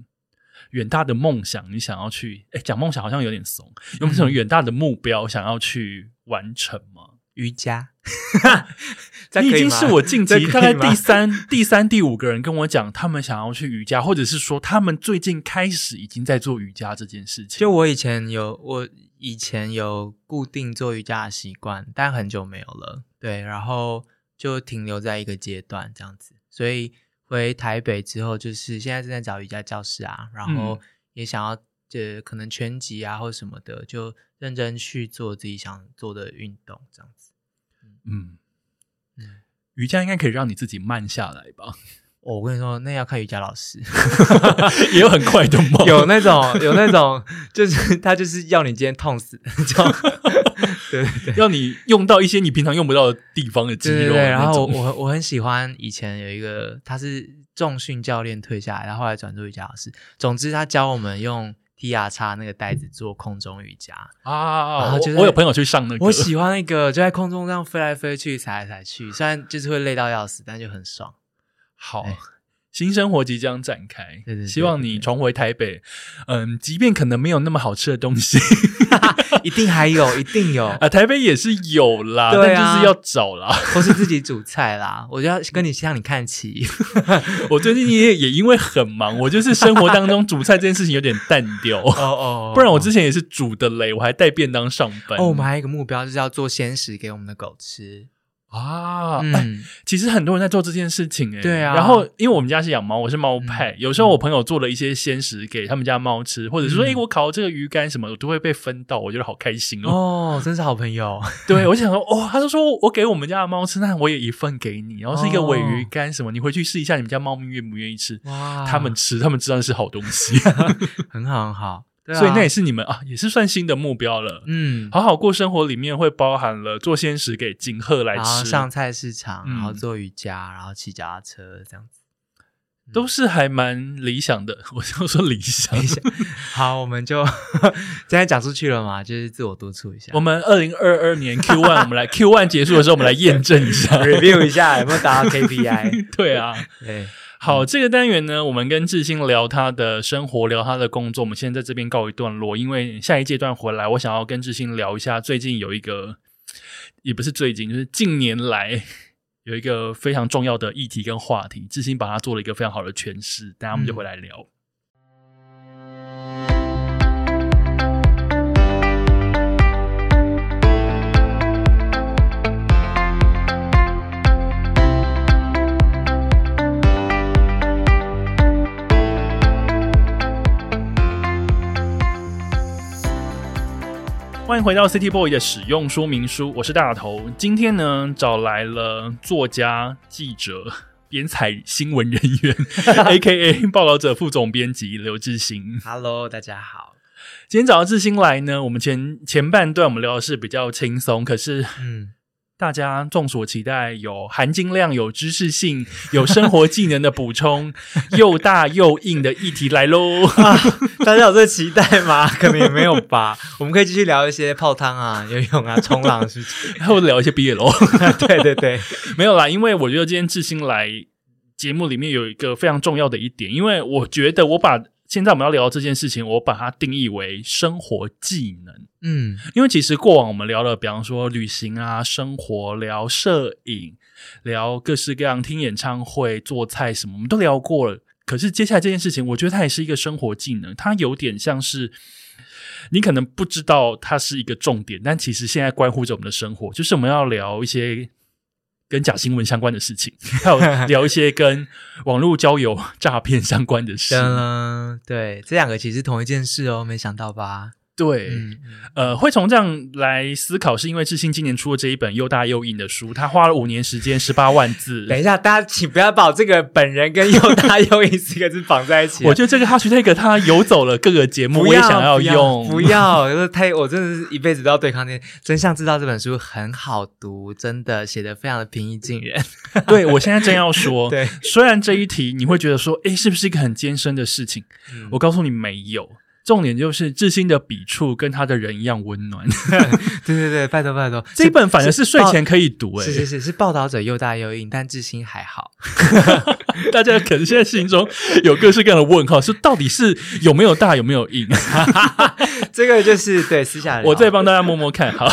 远大的梦想？你想要去？哎，讲梦想好像有点怂，有没有什么远大的目标想要去完成吗？瑜伽，你已经是我近期大概第第三、第三、第五个人跟我讲，他们想要去瑜伽，或者是说他们最近开始已经在做瑜伽这件事情。就我以前有，我以前有固定做瑜伽的习惯，但很久没有了。对，然后就停留在一个阶段这样子。所以回台北之后，就是现在正在找瑜伽教室啊，然后也想要这可能全集啊或什么的，就认真去做自己想做的运动这样子。嗯嗯，瑜伽应该可以让你自己慢下来吧？哦我跟你说，那要看瑜伽老师，也有很快的吗，有那种有那种，就是他就是要你今天痛死，这样对对对。要你用到一些你平常用不到的地方的肌肉对对对，然后我我很喜欢以前有一个，他是重训教练退下来，然后后来转做瑜伽老师。总之，他教我们用 T R 叉那个袋子做空中瑜伽。啊，然后就是我我有朋友去上那个，我喜欢那个就在空中这样飞来飞去、踩来踩去，虽然就是会累到要死，但就很爽。好哎。新生活即将展开，对对对希望你重回台北。嗯，即便可能没有那么好吃的东西，一定还有，一定有，啊，台北也是有啦，对啊但就是要找啦。或是自己煮菜啦。我就要跟你向你看齐。我最近也也因为很忙，我就是生活当中煮菜这件事情有点淡掉，哦哦不然我之前也是煮的嘞，我还带便当上班。哦，我们还有一个目标就是要做鲜食给我们的狗吃。啊，哎嗯，其实很多人在做这件事情诶、对啊。然后因为我们家是养猫，我是猫派，嗯。有时候我朋友做了一些鲜食给他们家猫吃，或者是说，嗯诶、我烤这个鱼干什么，我都会被分到，我觉得好开心哦。哦，真是好朋友。对，我想说，哦，他就说我给我们家的猫吃，那我也一份给你，然后是一个尾鱼哦干什么，你回去试一下，你们家猫咪愿不愿意吃？哇。他们吃，他们知道是好东西，很 好很好，对啊所以那也是你们啊，也是算新的目标了。嗯，好好过生活里面会包含了做鲜食给景鹤来吃，上菜市场，嗯然后做瑜伽，然后骑脚踏车这样子。都是还蛮理想的。我就说理想，好，我们就 现在讲出去了嘛，就是自我督促一下，我们二零二二年 Q one，我们来 Q one 结束的时候，我们来验证一下。review 一下有没有达到 KPI。对啊，对，好，这个单元呢，我们跟志兴聊他的生活，聊他的工作。我们现在在这边告一段落，因为下一阶段回来，我想要跟志兴聊一下最近有一个，也不是最近，就是近年来有一个非常重要的议题跟话题，志兴把它做了一个非常好的诠释。等下我们就回来聊。欢迎回到 City Boy 的使用说明书，我是大头。今天呢，找来了作家、记者、编采新闻人员，A.K.A. 报道者副总编辑刘志兴。Hello，大家好。今天找到志兴来呢，我们前前半段我们聊的是比较轻松，可是嗯，大家众所期待，有含金量、有知识性、有生活技能的补充，又大又硬的议题来喽。大家有这期待吗？可能也没有吧。我们可以继续聊一些泡汤啊、游泳啊、冲浪的事情。或者聊一些毕业喽。对对对，没有啦，因为我觉得今天志兴来节目里面有一个非常重要的一点，因为我觉得我把现在我们要聊的这件事情，我把它定义为生活技能。嗯因为其实过往我们聊了，比方说旅行啊、生活，聊摄影，聊各式各样听演唱会、做菜什么，我们都聊过了。可是接下来这件事情，我觉得它也是一个生活技能，它有点像是你可能不知道它是一个重点，但其实现在关乎着我们的生活。就是我们要聊一些跟假新闻相关的事情，还有聊一些跟网络交友诈骗相关的事。嗯，对，这两个其实同一件事哦，没想到吧？对，嗯，呃，会从这样来思考，是因为志兴今年出了这一本又大又硬的书，他花了五年时间，十八万字。等一下，大家请不要把我这个本人跟又大又硬四个字绑在一起啊。我觉得这个 hashtag 他游走了各个节目，不我也想要用。不要，就是太，我真的是一辈子都要对抗那真相知道这本书很好读，真的写的非常的平易近人。对我现在正要说，对，虽然这一题你会觉得说，诶，是不是一个很艰深的事情？嗯我告诉你，没有。重点就是志新的笔触跟他的人一样温暖。对对对，拜托拜托，这一本反而是睡前可以读、诶，是是是是报道者又大又硬，但志新还好。大家可能现在心中有各式各样的问号，是到底是有没有大，有没有硬？这个就是对私下聊我再帮大家摸摸看，好，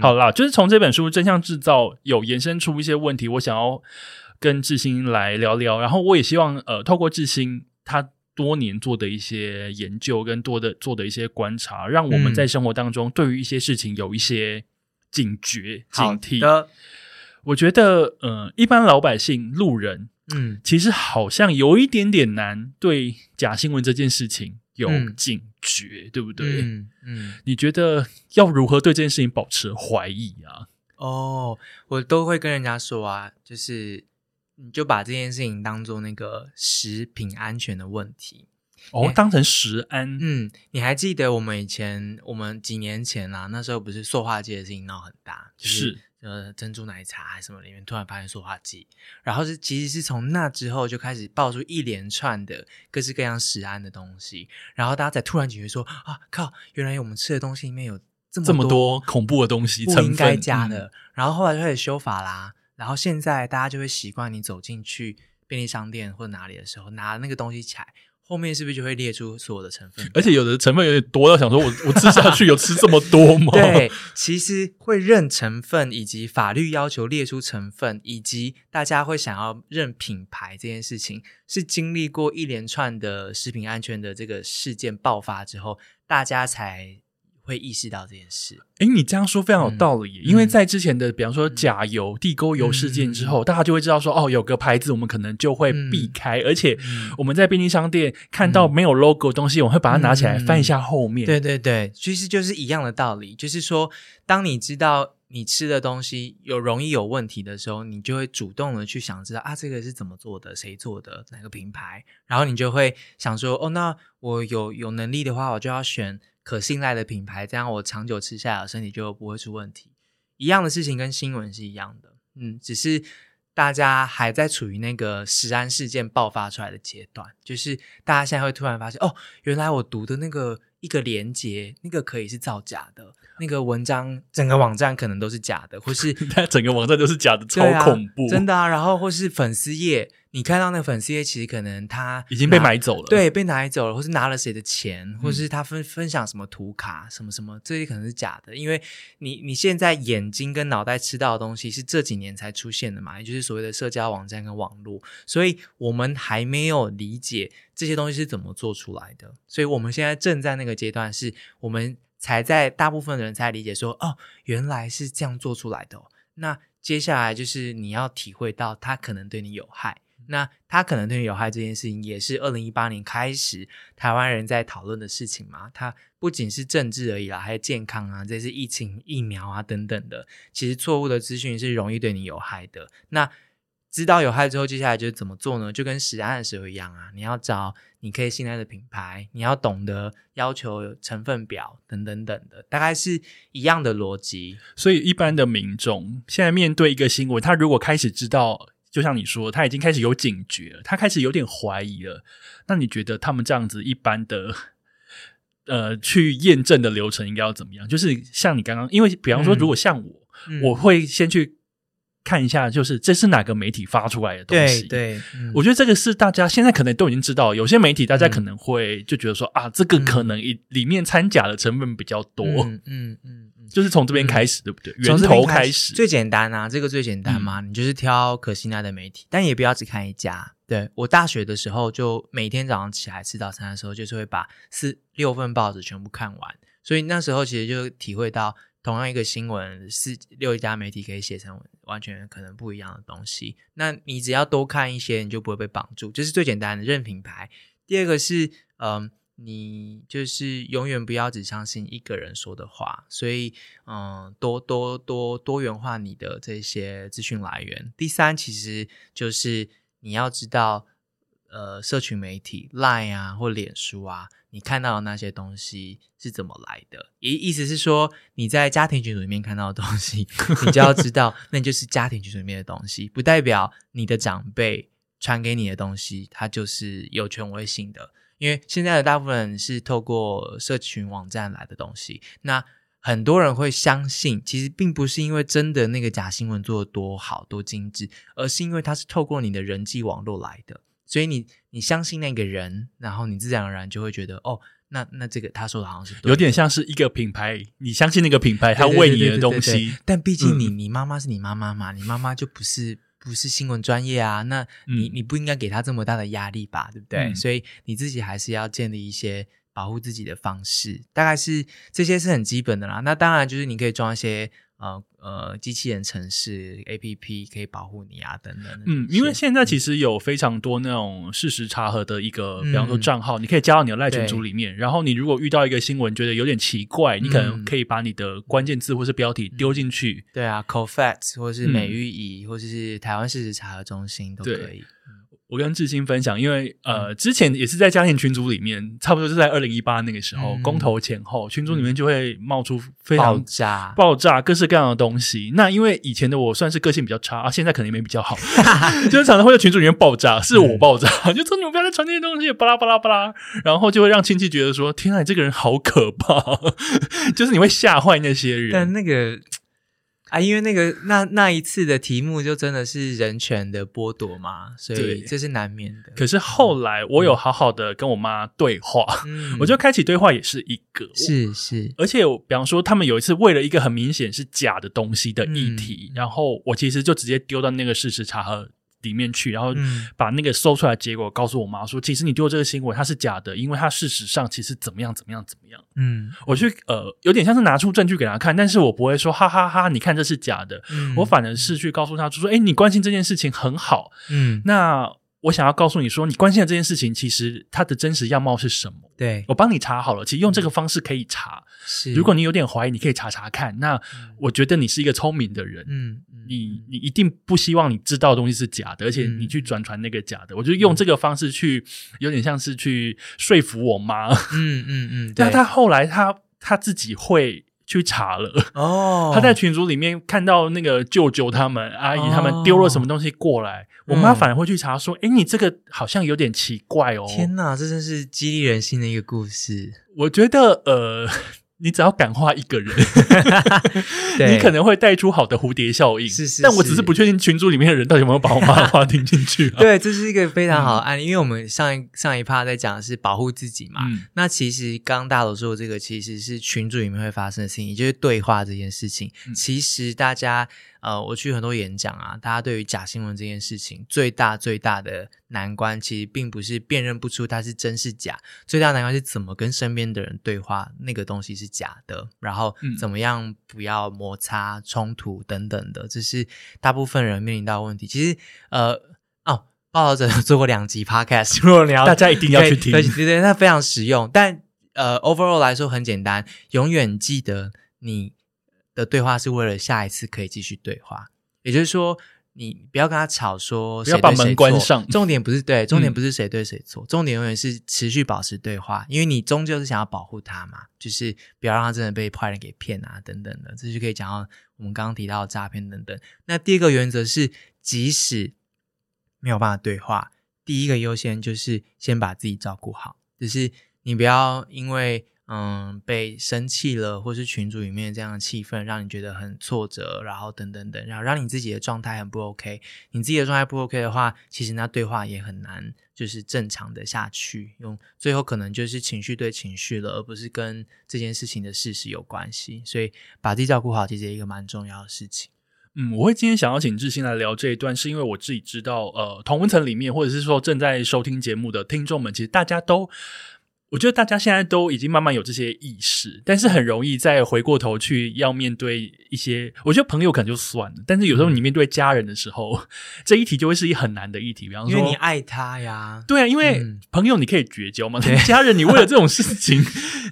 好啦，就是从这本书《真相制造》有延伸出一些问题，我想要跟志新来聊聊，然后我也希望呃，透过志新他多年做的一些研究跟多的做的一些观察，让我们嗯在生活当中对于一些事情有一些警觉、警惕。我觉得呃，一般老百姓、路人嗯其实好像有一点点难对假新闻这件事情有嗯警觉，对不对？嗯嗯，你觉得要如何对这件事情保持怀疑啊？哦，我都会跟人家说啊，就是你就把这件事情当做那个食品安全的问题。哦哎，当成食安，嗯，你还记得我们以前，我们几年前啊，那时候不是塑化剂的事情闹很大，就是呃珍珠奶茶还是什么里面突然发现塑化剂，然后是其实是从那之后就开始爆出一连串的各式各样食安的东西，然后大家才突然警觉说啊靠，原来我们吃的东西里面有这么这么多恐怖的东西，不应该加。嗯的，然后后来就开始修法啦，然后现在大家就会习惯你走进去便利商店或者哪里的时候，拿那个东西起来，后面是不是就会列出所有的成分？而且有的成分有点多要想说我，我吃下去有吃这么多吗？对，其实会认成分，以及法律要求列出成分，以及大家会想要认品牌这件事情，是经历过一连串的食品安全的这个事件爆发之后，大家才会意识到这件事。诶，你这样说非常有道理，嗯因为在之前的，比方说甲油、地沟油事件之后，大家就会知道说，哦，有个牌子我们可能就会避开，而且嗯我们在便利商店看到没有 logo 的东西，我们会把它拿起来嗯翻一下后面。对对对，其实就是一样的道理，就是说，当你知道你吃的东西有容易有问题的时候，你就会主动的去想知道啊，这个是怎么做的，谁做的，哪个品牌，然后你就会想说，哦，那我有有能力的话，我就要选可信赖的品牌，这样我长久吃下来，身体就不会出问题。一样的事情跟新闻是一样的，嗯，只是大家还在处于那个食安事件爆发出来的阶段，就是大家现在会突然发现，哦，原来我读的那个一个连接，那个可以是造假的，那个文章整个网站可能都是假的，或是 它整个网站都是假的，超恐怖，真的啊。然后或是粉丝页，你看到那个粉丝页，其实可能他已经被买走了。，对，被拿走了，或是拿了谁的钱，嗯或是他分分享什么图卡，什么什么，这些可能是假的，因为你你现在眼睛跟脑袋吃到的东西是这几年才出现的嘛，也就是所谓的社交网站跟网络，所以我们还没有理解这些东西是怎么做出来的，所以我们现在正在那个阶段，是我们才在大部分的人才理解说，哦，原来是这样做出来的、哦，那接下来就是你要体会到它可能对你有害。那它可能对你有害这件事情，也是二零一八年开始台湾人在讨论的事情嘛。它不仅是政治而已啦，还有健康啊，这是疫情、疫苗啊等等的。其实错误的资讯是容易对你有害的。那知道有害之后，接下来就是怎么做呢？就跟食安的时候一样啊，你要找你可以信赖的品牌，你要懂得要求成分表等等等的，大概是一样的逻辑。所以，一般的民众现在面对一个新闻，他如果开始知道，就像你说，他已经开始有警觉了，他开始有点怀疑了，那你觉得他们这样子一般的呃去验证的流程应该要怎么样？就是像你刚刚，因为比方说，如果像我，嗯。我会先去看一下，就是这是哪个媒体发出来的东西。对对，嗯。我觉得这个是大家现在可能都已经知道，有些媒体大家可能会就觉得说、啊，这个可能里里面掺假的成分比较多，嗯嗯，就是从这边开始，对不对？源从头开始，最简单啊，这个最简单嘛，你就是挑可信赖的媒体，但也不要只看一家。对我大学的时候，就每天早上起来吃早餐的时候，就是会把四六份报纸全部看完，所以那时候其实就体会到，同样一个新闻，四六家媒体可以写成完全可能不一样的东西。那你只要多看一些，你就不会被绑住，这是最简单的认品牌。第二个是，嗯、你就是永远不要只相信一个人说的话，所以嗯，多多多多元化你的这些资讯来源。第三，其实就是你要知道，呃，社群媒体 Line 啊或脸书啊，你看到的那些东西是怎么来的？意意思是说，你在家庭群组里面看到的东西，你就要知道，那就是家庭群组里面的东西，不代表你的长辈传给你的东西，它就是有权威性的。因为现在的大部分人是透过社群网站来的东西，那很多人会相信，其实并不是因为真的那个假新闻做的多好多精致，而是因为它是透过你的人际网络来的，所以你你相信那个人，然后你自然而然就会觉得，哦，那那这个他说的好像是对有点像是一个品牌，你相信那个品牌，他对对喂你的东西，但毕竟你嗯你妈妈是你妈妈嘛，你妈妈就不是不是新闻专业啊，那你嗯你不应该给他这么大的压力吧，对不对？嗯所以你自己还是要建立一些保护自己的方式，大概是这些是很基本的啦。那当然就是你可以装一些呃呃机器人城市 A P P 可以保护你啊等等。嗯，因为现在其实有非常多那种事实查核的一个，嗯比方说账号，你可以加到你的赖群组里面。然后你如果遇到一个新闻，觉得有点奇怪，你可能嗯可以把你的关键字或是标题丢进去。对啊 c o f a t 或是嗯美玉仪、或者是台湾事实查核中心都可以。我跟志新分享，因为呃，之前也是在家庭群组里面，差不多是在二零一八那个时候，嗯。公投前后，群组里面就会冒出非常爆常炸，爆炸各式各样的东西。那因为以前的我算是个性比较差啊，现在可能也没比较好，就是常常会在群组里面爆炸，是我爆炸，就说你们不要再传这些东西，巴拉巴拉巴拉，然后就会让亲戚觉得说：天啊，你这个人好可怕，就是你会吓坏那些人。但那个啊，因为那个那那一次的题目就真的是人权的剥夺嘛，所以这是难免的。可是后来我有好好的跟我妈对话，嗯。我觉得开启对话也是一个是是，而且我比方说，他们有一次为了一个很明显是假的东西的议题，嗯。然后我其实就直接丢到那个事实查核里面去，然后嗯。把那个搜出来的结果告诉我妈说，其实你丢这个新闻它是假的，因为它事实上其实怎么样怎么样怎么样。嗯。我去呃有点像是拿出证据给他看，但是我不会说哈哈哈你看这是假的，嗯。我反而是去告诉他，就说哎，你关心这件事情很好，嗯。那我想要告诉你说，你关心的这件事情，其实它的真实样貌是什么？对。我帮你查好了，其实用这个方式可以查。是，如果你有点怀疑，你可以查查看。那我觉得你是一个聪明的人，嗯嗯你你一定不希望你知道的东西是假的，而且嗯你去转传那个假的。我就用这个方式去，有点像是去说服我妈。嗯嗯嗯，那对她后来他他自己会去查了。哦，他在群组里面看到那个舅舅他们、阿姨他们丢了什么东西过来，我妈嗯反而会去查说：“诶，你这个好像有点奇怪哦。”天哪，这真是激励人心的一个故事。我觉得呃，你只要感化一个人，对你可能会带出好的蝴蝶效应。是是但我只是是不确定群组里面的人到底有没有把我妈的话听进去、啊。对，这是一个非常好的案例，因为我们上一上一趴在讲的是保护自己嘛。嗯那其实刚刚大头说的这个，其实是群组里面会发生的事情，也就是对话这件事情。嗯其实大家呃，我去很多演讲啊，大家对于假新闻这件事情，最大最大的难关，其实并不是辨认不出它是真是假，最大的难关是怎么跟身边的人对话，那个东西是假的，然后嗯怎么样不要摩擦、冲突等等的，这是大部分人面临到的问题。其实呃。哦报道者做过两集 podcast，如果你要大家一定要去听对对对，那非常实用。但呃，overall 来说很简单，永远记得你的对话是为了下一次可以继续对话。也就是说，你不要跟他吵说不要把谁对谁错门关上重点不是对，重点嗯不是谁对谁错，重点永远是持续保持对话，因为你终究是想要保护他嘛，就是不要让他真的被坏人给骗啊，等等的，这就可以讲到我们刚刚提到的诈骗等等。那第二个原则是，即使没有办法对话，第一个优先就是先把自己照顾好，就是你不要因为嗯被生气了，或是群组里面这样的气氛让你觉得很挫折，然后等等等，然后让你自己的状态很不 OK。你自己的状态不 OK 的话，其实那对话也很难就是正常的下去，用最后可能就是情绪对情绪了，而不是跟这件事情的事实有关系。所以把自己照顾好，其实一个蛮重要的事情。嗯，我会今天想要请志新来聊这一段，是因为我自己知道，呃，同温层里面或者是说正在收听节目的听众们，其实大家都，我觉得大家现在都已经慢慢有这些意识，但是很容易再回过头去要面对一些，我觉得朋友可能就算了，但是有时候你面对家人的时候，这一题就会是一很难的议题，比方说因为你爱他呀，对啊，因为嗯朋友你可以绝交嘛，对 家人你为了这种事情，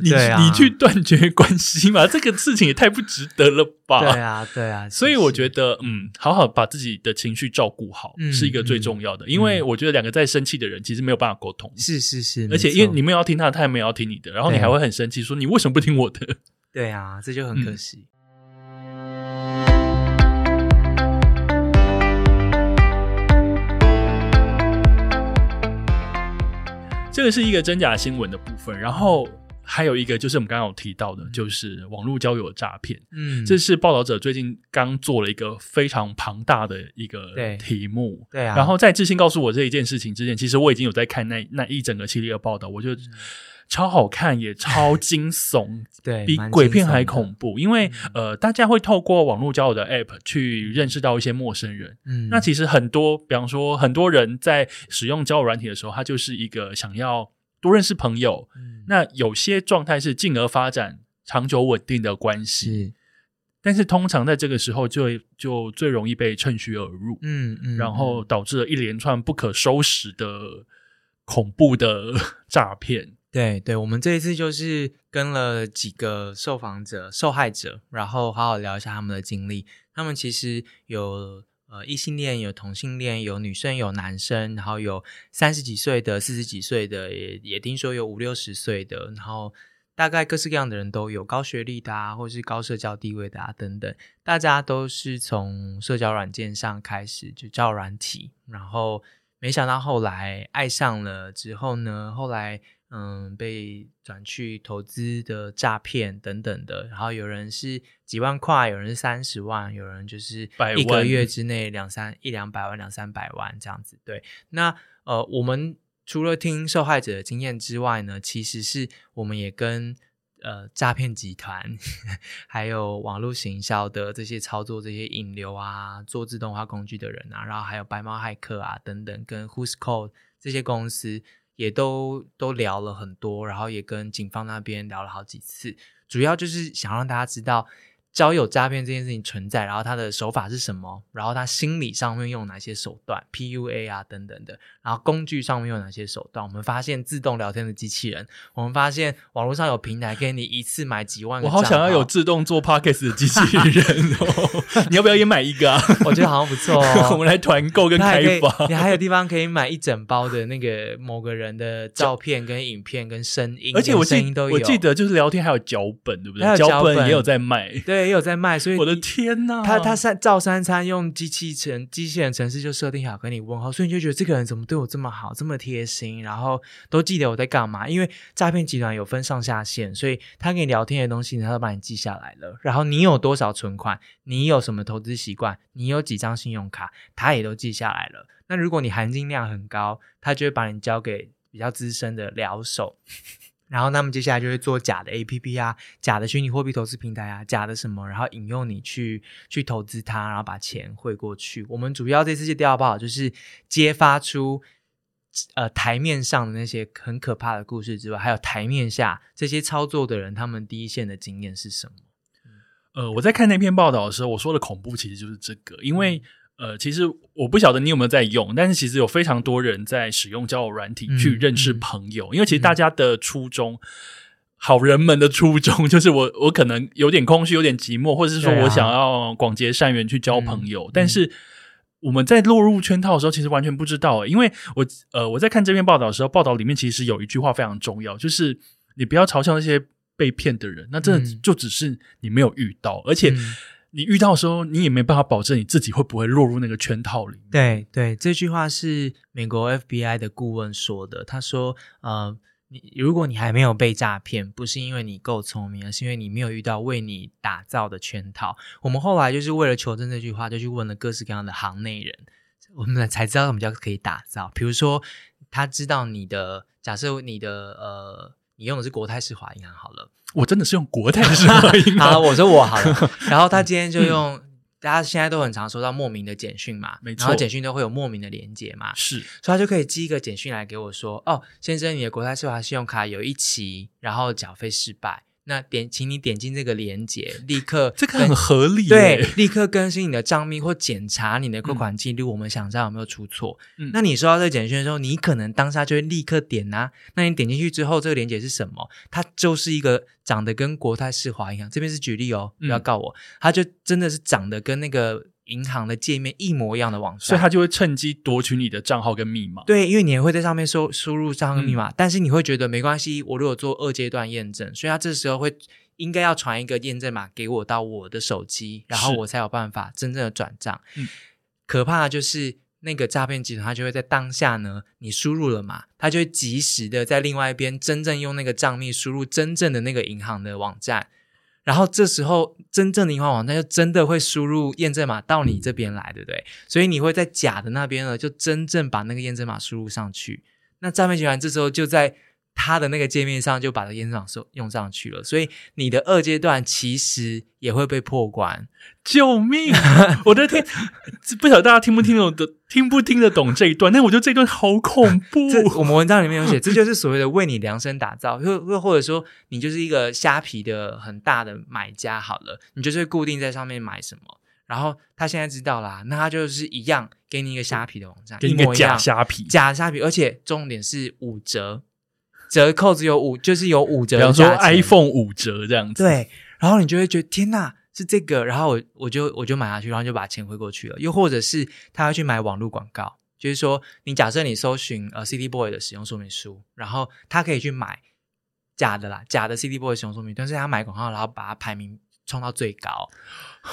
你、啊你去断绝关系嘛，这个事情也太不值得了吧？对啊，对啊，所以我觉得得，嗯，好好把自己的情绪照顾好、嗯是一个最重要的，因为我觉得两个在生气的人其实没有办法沟通，是是是，而且因为你们要听他的，他也没有要听你的，然后你还会很生气，说你为什么不听我的？对啊，这就很可嗯惜。这个是一个真假新闻的部分，然后还有一个就是我们刚刚有提到的，就是网络交友诈骗。嗯，这是报道者最近刚做了一个非常庞大的一个对。题目，对啊，然后在志新告诉我这一件事情之前，其实我已经有在看那那一整个系列的报道，我觉得超好看，也超惊悚，对比鬼片还恐怖。因为呃，大家会透过网络交友的 App 去认识到一些陌生人。嗯，那其实很多，比方说很多人在使用交友软体的时候，他就是一个想要多认识朋友。嗯那有些状态是进而发展长久稳定的关系，是但是通常在这个时候就就最容易被趁虚而入。嗯嗯，然后嗯导致了一连串不可收拾的恐怖的 诈骗。对对，我们这一次就是跟了几个受访者、受害者，然后好好聊一下他们的经历。他们其实有呃异性恋，有同性恋，有女生，有男生，然后有三十几岁的、四十几岁的，也也听说有五六十岁的，然后大概各式各样的人都有，高学历的啊，或是高社交地位的啊等等，大家都是从社交软件上开始就交软体，然后没想到后来爱上了之后呢，后来嗯被转去投资的诈骗等等的，然后有人是几万块，有人是三十万，有人就是百一个月之内两三一两百万、两三百万这样子。对，那呃，我们除了听受害者的经验之外呢，其实是我们也跟呃诈骗集团，还有网络行销的这些操作这些引流啊、做自动化工具的人啊，然后还有白猫骇客啊等等，跟 Who's Call 这些公司也都都聊了很多，然后也跟警方那边聊了好几次，主要就是想让大家知道。交友诈骗这件事情存在，然后他的手法是什么，然后他心理上面用哪些手段，PUA 啊等等的，然后工具上面用哪些手段。我们发现自动聊天的机器人，我们发现网络上有平台给你一次买几万个，我好想要有自动做 podcast 的机器人哦！你要不要也买一个啊？我觉得好像不错哦 我哦。们来团购跟开发。你还有地方可以买一整包的那个某个人的照片、跟影片、跟声音，而且我记音都有。我记得就是聊天还有脚本，对不对？脚本脚本也有在卖。对，也有在卖，所以我的天呐！他他三照三餐用机器程机器人城市就设定好跟你问候，所以你就觉得这个人怎么对我这么好，这么贴心，然后都记得我在干嘛。因为诈骗集团有分上下线，所以他跟你聊天的东西，他都把你记下来了。然后你有多少存款，你有什么投资习惯，你有几张信用卡，他也都记下来了。那如果你含金量很高，他就会把你交给比较资深的聊手。然后他们接下来就会做假的 A P P 啊，假的虚拟货币投资平台啊，假的什么，然后引诱你去去投资它，然后把钱汇过去。我们主要这次的调查报道就是揭发出呃台面上的那些很可怕的故事之外，还有台面下这些操作的人他们第一线的经验是什么？呃，我在看那篇报道的时候，我说的恐怖其实就是这个，因为呃，其实我不晓得你有没有在用，但是其实有非常多人在使用交友软体嗯去认识嗯朋友，因为其实大家的初衷。好人们的初衷 就是我，我可能有点空虚，有点寂寞，或者是说我想要广结善缘去交朋友。嗯但是我们在落入圈套的时候，其实完全不知道、欸，因为我呃我在看这篇报道的时候，报道里面其实有一句话非常重要，就是你不要嘲笑那些被骗的人，那真的嗯就只是你没有遇到，而且嗯你遇到的时候，你也没办法保证你自己会不会落入那个圈套里。对对，这句话是美国 FBI 的顾问说的。他说：“呃，你如果你还没有被诈骗，不是因为你够聪明，而是因为你没有遇到为你打造的圈套。”我们后来就是为了求证这句话，就去问了各式各样的行内人，我们才知道什么叫可以打造。比如说，他知道你的，假设你的呃，你用的是国泰世华银行好了。我真的是用国泰世华银行。好，行，我说我好了。然后他今天就用，大家现在都很常收到莫名的简讯嘛，没错然后简讯都会有莫名的连接嘛，是。所以他就可以寄一个简讯来给我说，哦，先生，你的国泰世华信用卡有一期，然后缴费失败，那点，请你点进这个链接，立刻 这个很合理耶。对，立刻更新你的账密或检查你的扣款记录，我们想知道有没有出错。嗯那你收到这个简讯的时候，你可能当下就会立刻点呐、那你点进去之后，这个链接是什么？它就是一个长得跟国泰世华一样这边是举例哦，不要嗯告我，它就真的是长得跟那个银行的界面一模一样的网站，所以他就会趁机夺取你的账号跟密码。对，因为你也会在上面输输入账号密嗯码，但是你会觉得没关系，我如果做二阶段验证，所以他这时候会应该要传一个验证码给我到我的手机，然后我才有办法真正的转账。嗯可怕的就是那个诈骗集团，他就会在当下呢，你输入了码，他就会及时的在另外一边真正用那个账密输入真正的那个银行的网站。然后这时候，真正的银行网站就真的会输入验证码到你这边来，对不对？所以你会在假的那边呢，就真正把那个验证码输入上去。那诈骗集团这时候就在他的那个界面上就把这个验证码收用上去了，所以你的二阶段其实也会被破关。救命！我的天，不晓得大家听不听得懂，听不听得懂这一段？但我觉得这一段好恐怖。这我们文章里面有写，这就是所谓的为你量身打造，又又或者说你就是一个虾皮的很大的买家好了，你就是固定在上面买什么。然后他现在知道啦，那他就是一样给你一个虾皮的网站，给你一个假虾皮，假虾皮，而且重点是五折，折扣只有五，就是有五折比方说 iPhone 五折这样子。，对，然后你就会觉得天呐，是这个，然后我我就我就买下去，然后就把钱汇过去了。又或者是他要去买网络广告，就是说你假设你搜寻呃 CD Boy 的使用说明书，然后他可以去买假的啦，假的 CD Boy 使用说明书，但是他买广告，然后把它排名冲到最高，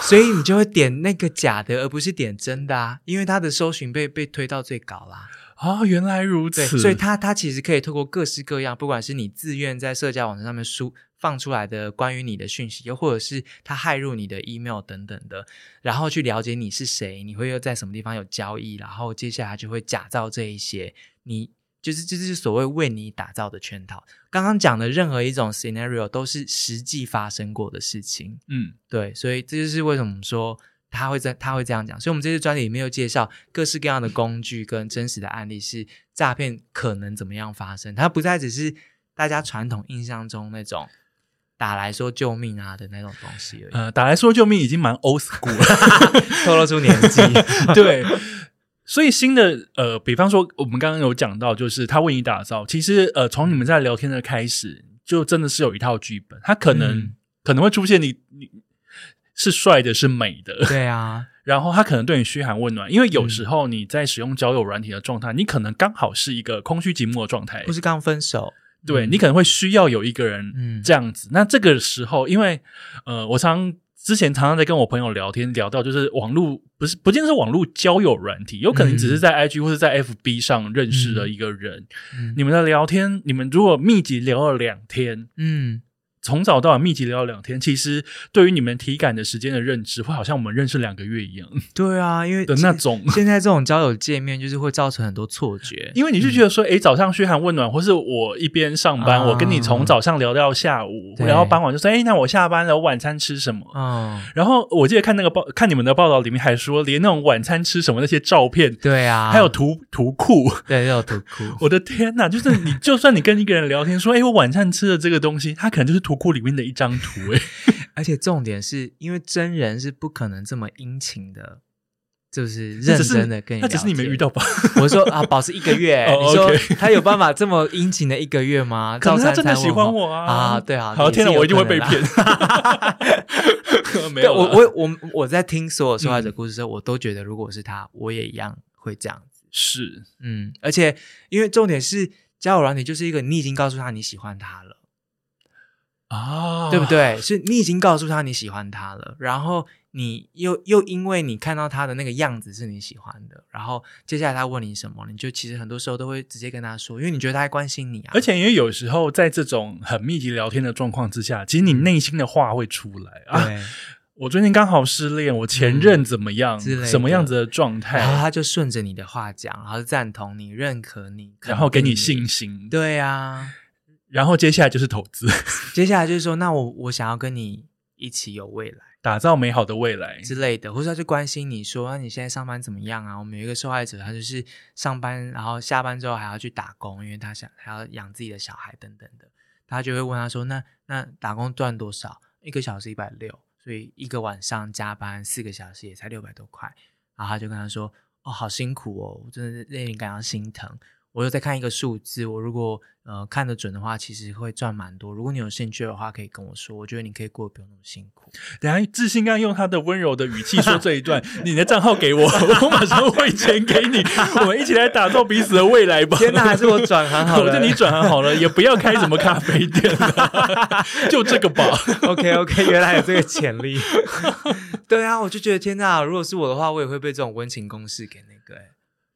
所以你就会点那个假的，而不是点真的啊，因为它的搜寻被被推到最高啦。啊，原来如，此。所以它它其实可以透过各式各样，不管是你自愿在社交网站上面输放出来的关于你的讯息，又或者是它害入你的 email 等等的，然后去了解你是谁，你会又在什么地方有交易，然后接下来就会假造这一些，你就是这就是所谓为你打造的圈套。刚刚讲的任何一种 scenario 都是实际发生过的事情，嗯，对，所以这就是为什么说他会在他会这样讲。所以我们这次专题里面又介绍各式各样的工具跟真实的案例，是诈骗可能怎么样发生。它不再只是大家传统印象中那种打来说救命啊的那种东西而已，呃，打来说救命已经蛮 old school 了。透露出年纪。对，所以新的呃，比方说我们刚刚有讲到，就是他为你打造，其实呃，从你们在聊天的开始，就真的是有一套剧本，他可能、嗯。可能会出现你你是帅的，是美的，对啊，然后他可能对你嘘寒问暖，因为有嗯。时候你在使用交友软体的状态，你可能刚好是一个空虚寂寞的状态。不，是刚分手，对、嗯。你可能会需要有一个人嗯。这样子。那这个时候，因为呃，我常之前常常在跟我朋友聊天，聊到就是网络不是不见得是网络交友软体，有可能只是在 IG 或者在 FB 上认识的一个人。嗯。你们的聊天，你们如果密集聊了两天，嗯从早到晚密集聊了两天，其实对于你们体感的时间的认知，会好像我们认识两个月一样对啊，因为的那种。现在这种交友界面就是会造成很多错觉，因为你就觉得说，哎，早上嘘寒问暖，或是我一边上班，啊我跟你从早上聊到下午，对然后傍晚就说，哎，那我下班了，我晚餐吃什么？嗯，然后我记得看那个报，看你们的报道里面还说，连那种晚餐吃什么那些照片，对啊，还有图图库，对，有图库，我的天呐！就是你，就算你跟一个人聊天说，哎，我晚餐吃的这个东西，他可能就是图库里面的一张图，哎，而且重点是因为真人是不可能这么殷勤的就是认真的跟你那只是你没遇到吧？我说啊，保持一个月，哦 你说他有办法这么殷勤的一个月吗？可能照三他真的喜欢我啊！啊，对啊，好，天哪，我一定会可被骗。没有我，我我我在听所有受害者嗯故事的时候，我都觉得如果是他，我也一样会这样子。是嗯，而且因为重点是交友软体就是一个你已经告诉他你喜欢他了，啊，对不？对？是你已经告诉他你喜欢他了，然后你又又因为你看到他的那个样子是你喜欢的，然后接下来他问你什么，你就其实很多时候都会直接跟他说，因为你觉得他在关心你啊。而且因为有时候在这种很密集聊天的状况之下，其实你内心的话会出来啊。我最近刚好失恋，我前任怎么样，什么样子的状态，然后他就顺着你的话讲，然后赞同你、认可你，然后给你信心。对啊，然后接下来就是投资，接下来就是说，那我我想要跟你一起有未来。打造美好的未来。之类的，或者他就关心你说，那、你现在上班怎么样啊？我们有一个受害者，他就是上班，然后下班之后还要去打工，因为他想还要养自己的小孩等等的，他就会问他说，那那打工赚多少？一个小时一百六，所以一个晚上加班四个小时也才六百多块。然后他就跟他说，哦，好辛苦哦，我真的是令人感到心疼。我又在看一个数字，我如果呃看得准的话，其实会赚蛮多。如果你有兴趣的话，可以跟我说，我觉得你可以过得不用那么辛苦。等下志信刚刚用他的温柔的语气说这一段，你的账号给我，我马上汇钱给你，我们一起来打造彼此的未来吧。天哪，还是我转行好了。我觉得你转行好了，也不要开什么咖啡店了，就这个吧。OK OK，原来有这个潜力。对啊，我就觉得天哪，如果是我的话，我也会被这种温情攻势给那个、欸。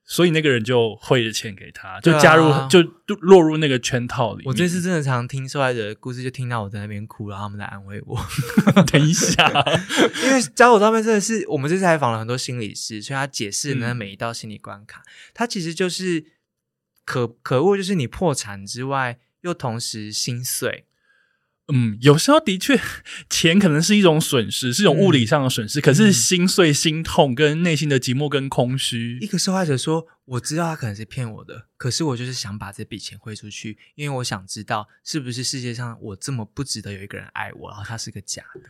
所以那个人就汇了钱给他，就加入，就就落入那个圈套里。我这次真的常听受害者的故事，就听到我在那边哭，然后他们来安慰我。等一下，因为交友上面真的是，我们这次采访了很多心理师，所以他解释呢嗯每一道心理关卡，他其实就是可可恶，就是你破产之外，又同时心碎。嗯，有时候的确，钱可能是一种损失，是一种物理上的损失，可是心碎、心痛跟内心的寂寞跟空虚一，个受害者说：“我知道他可能是骗我的，可是我就是想把这笔钱汇出去，因为我想知道是不是世界上我这么不值得有一个人爱我，然后他是个假的。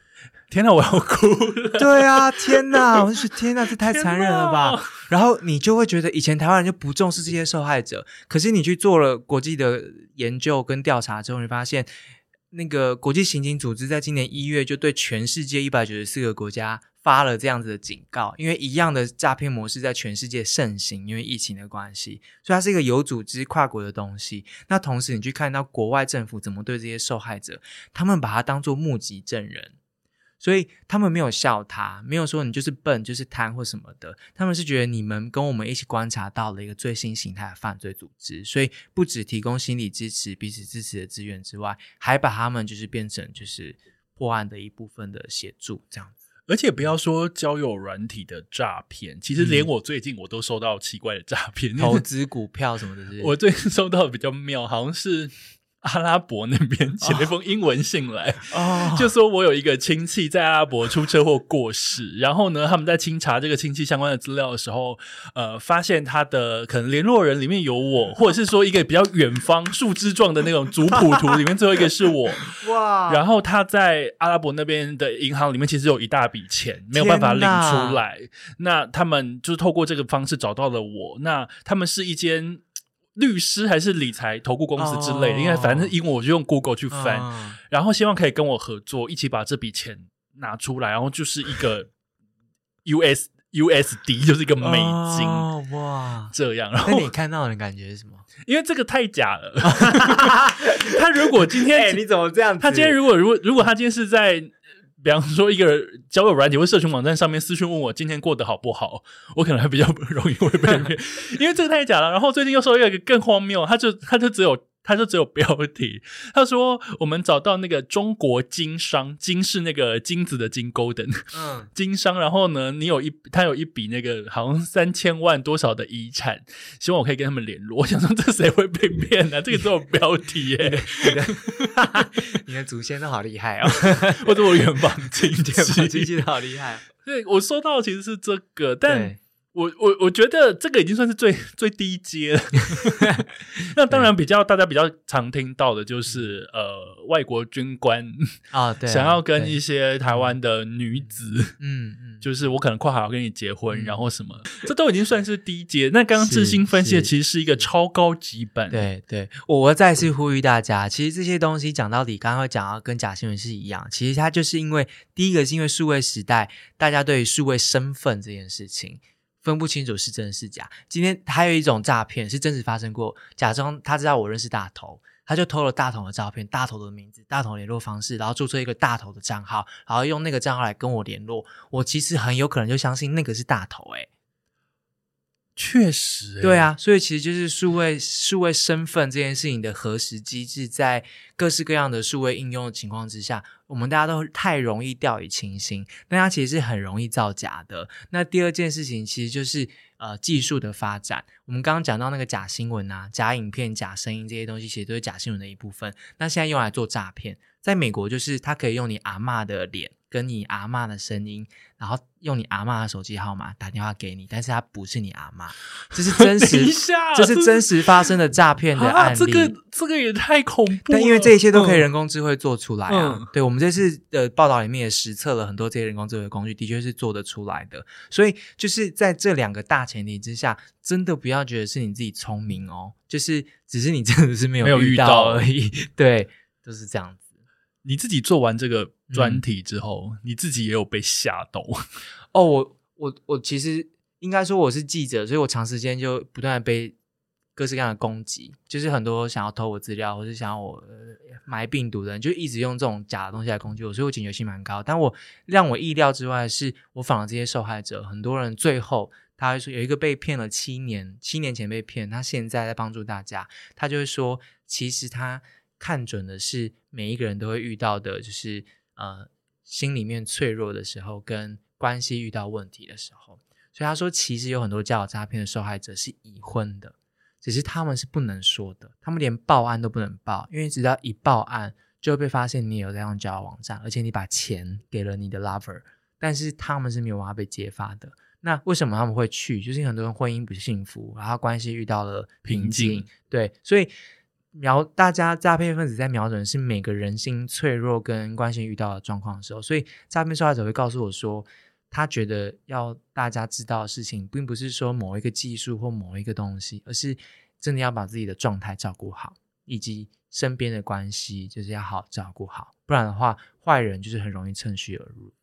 天哪，我要哭了。”对啊，天哪！我就是天哪，这太残忍了吧！然后你就会觉得以前台湾人就不重视这些受害者，可是你去做了国际的研究跟调查之后，你发现那个国际刑警组织在今年一月就对全世界一百九十四个国家发了这样子的警告，因为一样的诈骗模式在全世界盛行，因为疫情的关系，所以它是一个有组织、跨国的东西。那同时，你去看到国外政府怎么对这些受害者，他们把它当做目击证人。所以他们没有笑他，没有说你就是笨，就是贪或什么的。他们是觉得你们跟我们一起观察到了一个最新形态的犯罪组织，所以不只提供心理支持、彼此支持的资源之外，还把他们就是变成就是破案的一部分的协助，这样子。而且不要说交友软体的诈骗，其实连我最近我都收到奇怪的诈骗。投资股票什么的是不是，我最近收到的比较妙，好像是阿拉伯那边 写了一封英文信来，哦，就说我有一个亲戚在阿拉伯出车祸过世，然后呢，他们在清查这个亲戚相关的资料的时候，呃，发现他的可能联络人里面有我，或者是说一个比较远方树枝状的那种族谱图里面最后一个是我，哇。然后他在阿拉伯那边的银行里面其实有一大笔钱没有办法领出来，那他们就是透过这个方式找到了我，那他们是一间。律师还是理财投顾公司之类的，哦因为反正英文我就用 Google 去翻，嗯然后希望可以跟我合作，一起把这笔钱拿出来，然后就是一个 US USD，就是一个美金、哦哇！这样。然那后你看到的感觉是什么？因为这个太假了，他如果今天、哎，你怎么这样？他今天如果如果如果他今天是在。比方说，一个交友软体或社群网站上面私讯问我今天过得好不好，我可能还比较容易会被骗，因为这个太假了。然后最近又收到一个更荒谬，他就他就只有他就只有标题，他说我们找到那个中国金商，金是那个金子的金 golden 嗯，金商，然后呢，你有一他有一笔那个好像三千万多少的遗产，希望我可以跟他们联络。我想说这谁会被骗呢、啊？这个只有标题耶、你的 你的祖先都好厉害哦，或者我远房亲戚，对吧？机器都好厉害。对我收到的其实是这个，但对我我我觉得这个已经算是最最低阶了。那当然，比较大家比较常听到的就是呃，外国军官啊，对啊，想要跟一些台湾的女子，嗯嗯，就是我可能括好要跟你结婚，嗯。然后什么，这都已经算是低阶。那刚刚是志新分析的其实是一个超高级版，，对对，我我再次呼吁大家，其实这些东西讲到底，刚刚会讲到跟假新闻是一样，其实它就是因为第一个是因为数位时代，大家对于数位身份这件事情分不清楚是真是假。今天还有一种诈骗是真实发生过，假装他知道我认识大头。他就偷了大头的照片、大头的名字、大头联络方式，然后注册一个大头的账号，然后用那个账号来跟我联络。我其实很有可能就相信那个是大头、欸，确实、对，啊，所以其实就是数位数位身份这件事情的核实机制，在各式各样的数位应用的情况之下，我们大家都太容易掉以轻心，那它其实是很容易造假的。那第二件事情其实就是呃技术的发展。我们刚刚讲到那个假新闻啊、假影片、假声音这些东西，其实都是假新闻的一部分。那现在用来做诈骗，在美国就是它可以用你阿嬷的脸跟你阿嬷的声音，然后用你阿嬷的手机号码打电话给你，但是他不是你阿嬷，这是 真实，这是真实发生的诈骗的啊，案例。这个这个也太恐怖了。但因为这一切都可以嗯人工智慧做出来啊，嗯对我们这次的报道里面也实测了很多这些人工智慧工具，的确是做得出来的。所以就是在这两个大前提之下，真的不要觉得是你自己聪明哦，就是只是你真的是没有没有遇遇到而已。对，就是这样子。你自己做完这个嗯专题之后，你自己也有被吓到。哦，我我我其实应该说我是记者，所以我长时间就不断的被各式各样的攻击，就是很多想要偷我资料，或是想要我、呃、埋病毒的人，就一直用这种假的东西来攻击我，所以我警觉性蛮高。但我让我意料之外的是，我访了这些受害者，很多人最后他会说有一个被骗了七年，七年前被骗，他现在在帮助大家，他就会说，其实他看准的是每一个人都会遇到的，就是呃心里面脆弱的时候，跟关系遇到问题的时候。所以他说，其实有很多交友诈骗的受害者是已婚的，只是他们是不能说的，他们连报案都不能报，因为只要一报案，就会被发现你有在用交友网站，而且你把钱给了你的 lover，但是他们是没有办法被揭发的。那为什么他们会去？就是很多人婚姻不幸福，然后关系遇到了瓶颈，对，所以瞄大家诈骗分子在瞄准的是每个人心脆弱跟关心遇到的状况的时候，所以诈骗受害者会告诉我说，他觉得要大家知道的事情，并不是说某一个技术或某一个东西，而是真的要把自己的状态照顾好，以及身边的关系就是要好好照顾好，不然的话，坏人就是很容易趁虚而入。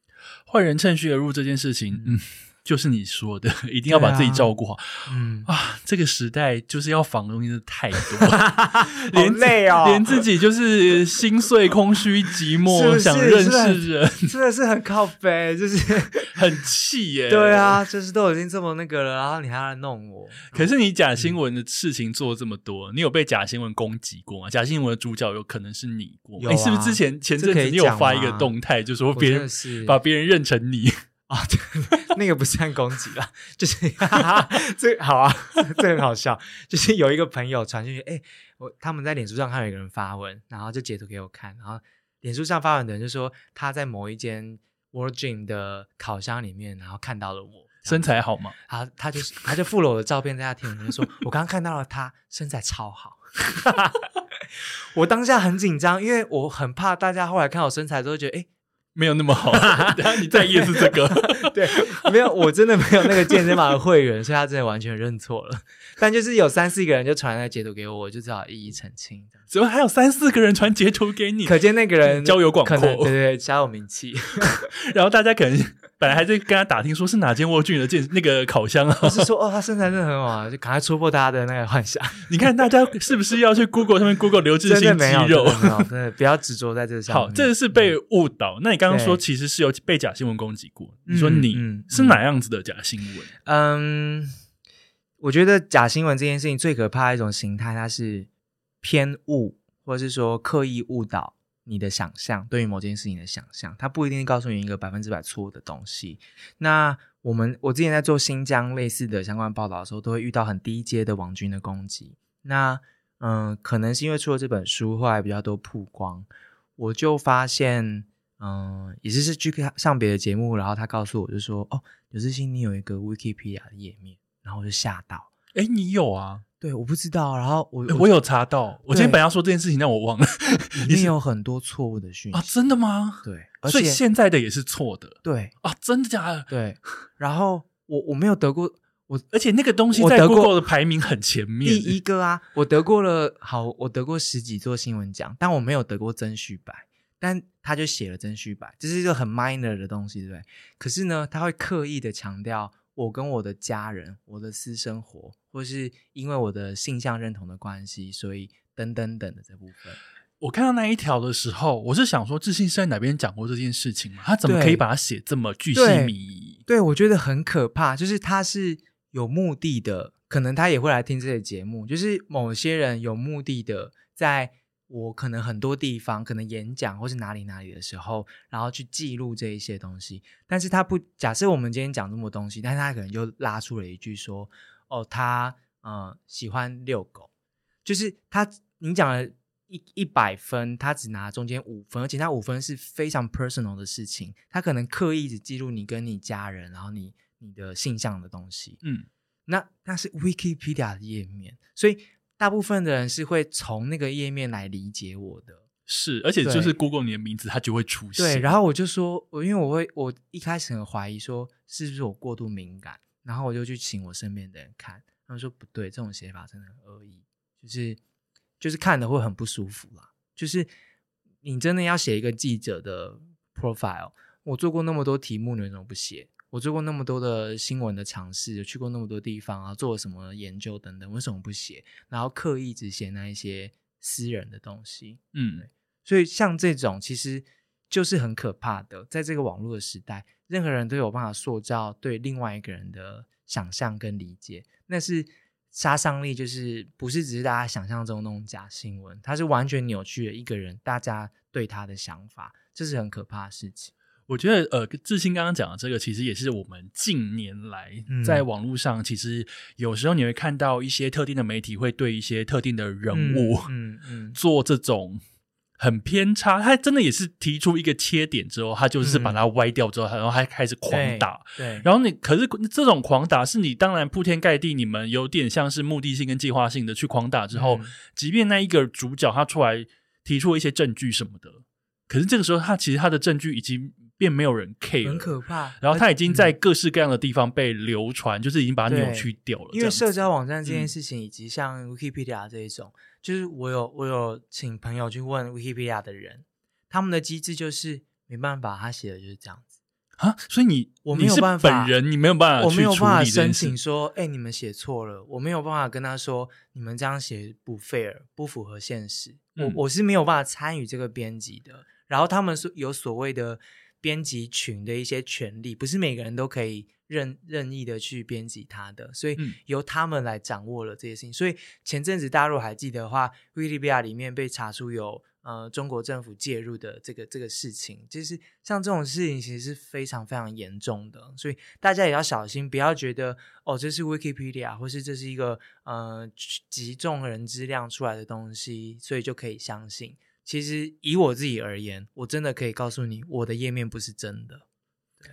坏人趁虚而入这件事情，嗯嗯，就是你说的，一定要把自己照顾好嗯，啊这个时代就是要防的东西真的太多，好连累哦连自己就是心碎、空虚、寂寞，想认识人，真的是很靠背，就是 很气耶。对。啊，就是都已经这么那个了，然后你还要来弄我，可是你假新闻的事情做这么多，你有被假新闻攻击过吗？假新闻的主角有可能是你过吗？你是不是之前前阵子你有发一个动态，就说别人把别人认成你？啊，对，那个不算攻击啦，就是 这好啊，这很好笑。就是有一个朋友传进去，哎，我他们在脸书上看到有一个人发文，然后就截图给我看，然后脸书上发文的人就说他在某一间 World Gym 的烤箱里面，然后看到了我。身材好吗？然后他就他就附了我的照片在他贴文里面说，我刚刚看到了他身材超好。我当下很紧张，因为我很怕大家后来看我身材之后觉得，哎，没有那么好，然后你在意的是这个。对，没有，我真的没有那个健身房的会员，所以他真的完全认错了。但就是有三四个人就传那截图给我，我就只好一一澄清。怎么还有三四个人传截图给你？可见那个人交友广阔对对对，小有名气。然后大家可能本来还在跟他打听，说是哪间蜗苣的健那个烤箱啊？我是说，哦，他身材真的很好啊，就赶快戳破大家的那个幻想。你看大家是不是要去 Google 上面 Google 刘志新肌，肉真？真的不要执着在这上面。好，这个是被误导。那你刚刚说其实是有被假新闻攻击过，你说你是哪样子的假新闻？嗯，我觉得假新闻这件事情最可怕的一种形态，它是偏误，或者是说刻意误导你的想象，对于某件事情的想象，它不一定告诉你一个百分之百错误的东西。那我们我之前在做新疆类似的相关报道的时候，都会遇到很低阶的网军的攻击。那嗯，可能是因为出了这本书，后来比较多曝光，我就发现，嗯，也是是去看上别的节目，然后他告诉我就说，哦，刘志新你有一个 Wikipedia 的页面，然后我就吓到，哎，你有啊？对，我不知道，然后我我有查到，我今天本来要说这件事情，但我忘了，里面有很多错误的讯息啊，真的吗？对，所以现在的也是错的，对啊，真的假的？对，然后我我没有得过。我而且那个东西在 Google 的排名很前面，第一个啊，我得过了，好，我得过十几座新闻奖，但我没有得过真续白，但他就写了真续白，这是一个很 minor 的东西，对不对？可是呢，他会刻意的强调我跟我的家人、我的私生活，或是因为我的性向认同的关系，所以等等等的这部分。我看到那一条的时候，我是想说，自信是在哪边讲过这件事情吗？他怎么可以把它写这么巨细靡遗？对，我觉得很可怕，就是他是。有目的的，可能他也会来听这些节目。就是某些人有目的的，在我可能很多地方，可能演讲或是哪里哪里的时候，然后去记录这一些东西。但是他不假设我们今天讲这么多东西，但是他可能就拉出了一句说：“哦，他呃喜欢遛狗。”就是他你讲了一一百分，他只拿中间五分，而且他五分是非常 personal 的事情。他可能刻意只记录你跟你家人，然后你。你的性向的东西，嗯，那那是 Wikipedia 的页面，所以大部分的人是会从那个页面来理解我的，是，而且就是 Google 你的名字，它就会出现。对，然后我就说，我因为我会，我一开始很怀疑说是不是我过度敏感，然后我就去请我身边的人看，他们说不对，这种写法真的很恶意，就是就是看的会很不舒服啦。就是你真的要写一个记者的 profile，我做过那么多题目，你为什么不写？我做过那么多的新闻的尝试，去过那么多地方啊，做了什么研究等等，为什么不写？然后刻意只写那一些私人的东西，嗯，所以像这种其实就是很可怕的，在这个网络的时代，任何人都有办法塑造对另外一个人的想象跟理解，那是杀伤力，就是不是只是大家想象中那种假新闻，它是完全扭曲了一个人大家对他的想法，这是很可怕的事情。我觉得，呃，志兴刚刚讲的这个，其实也是我们近年来在网络上，其实有时候你会看到一些特定的媒体会对一些特定的人物，嗯嗯，做这种很偏差。他真的也是提出一个切点之后，他就是把它歪掉之后，然后还开始狂打。对，然后你可是这种狂打，是你当然铺天盖地，你们有点像是目的性跟计划性的去狂打之后，即便那一个主角他出来提出一些证据什么的，可是这个时候他其实他的证据已经。便没有人 care，很可怕。然后他已经在各式各样的地方被流传，就是已经把它扭曲掉了。因为社交网站这件事情，以及像 Wikipedia 这一种，就是我有我有请朋友去问 Wikipedia 的人，他们的机制就是没办法，他写的就是这样子啊。所以你我没有办法，本人你没有办法，我没有办法申请说，哎，你们写错了，我没有办法跟他说，你们这样写不 fair，不符合现实。我我是没有办法参与这个编辑的。然后他们说有所谓的。编辑群的一些权利，不是每个人都可以任任意的去编辑它的，所以由他们来掌握了这些事情。所以前阵子大陆还记得的话，Wikipedia 里面被查出有呃中国政府介入的这个这个事情，就是像这种事情其实是非常非常严重的，所以大家也要小心，不要觉得哦这是 Wikipedia 或是这是一个呃集众人之量出来的东西，所以就可以相信。其实以我自己而言，我真的可以告诉你，我的页面不是真的。对，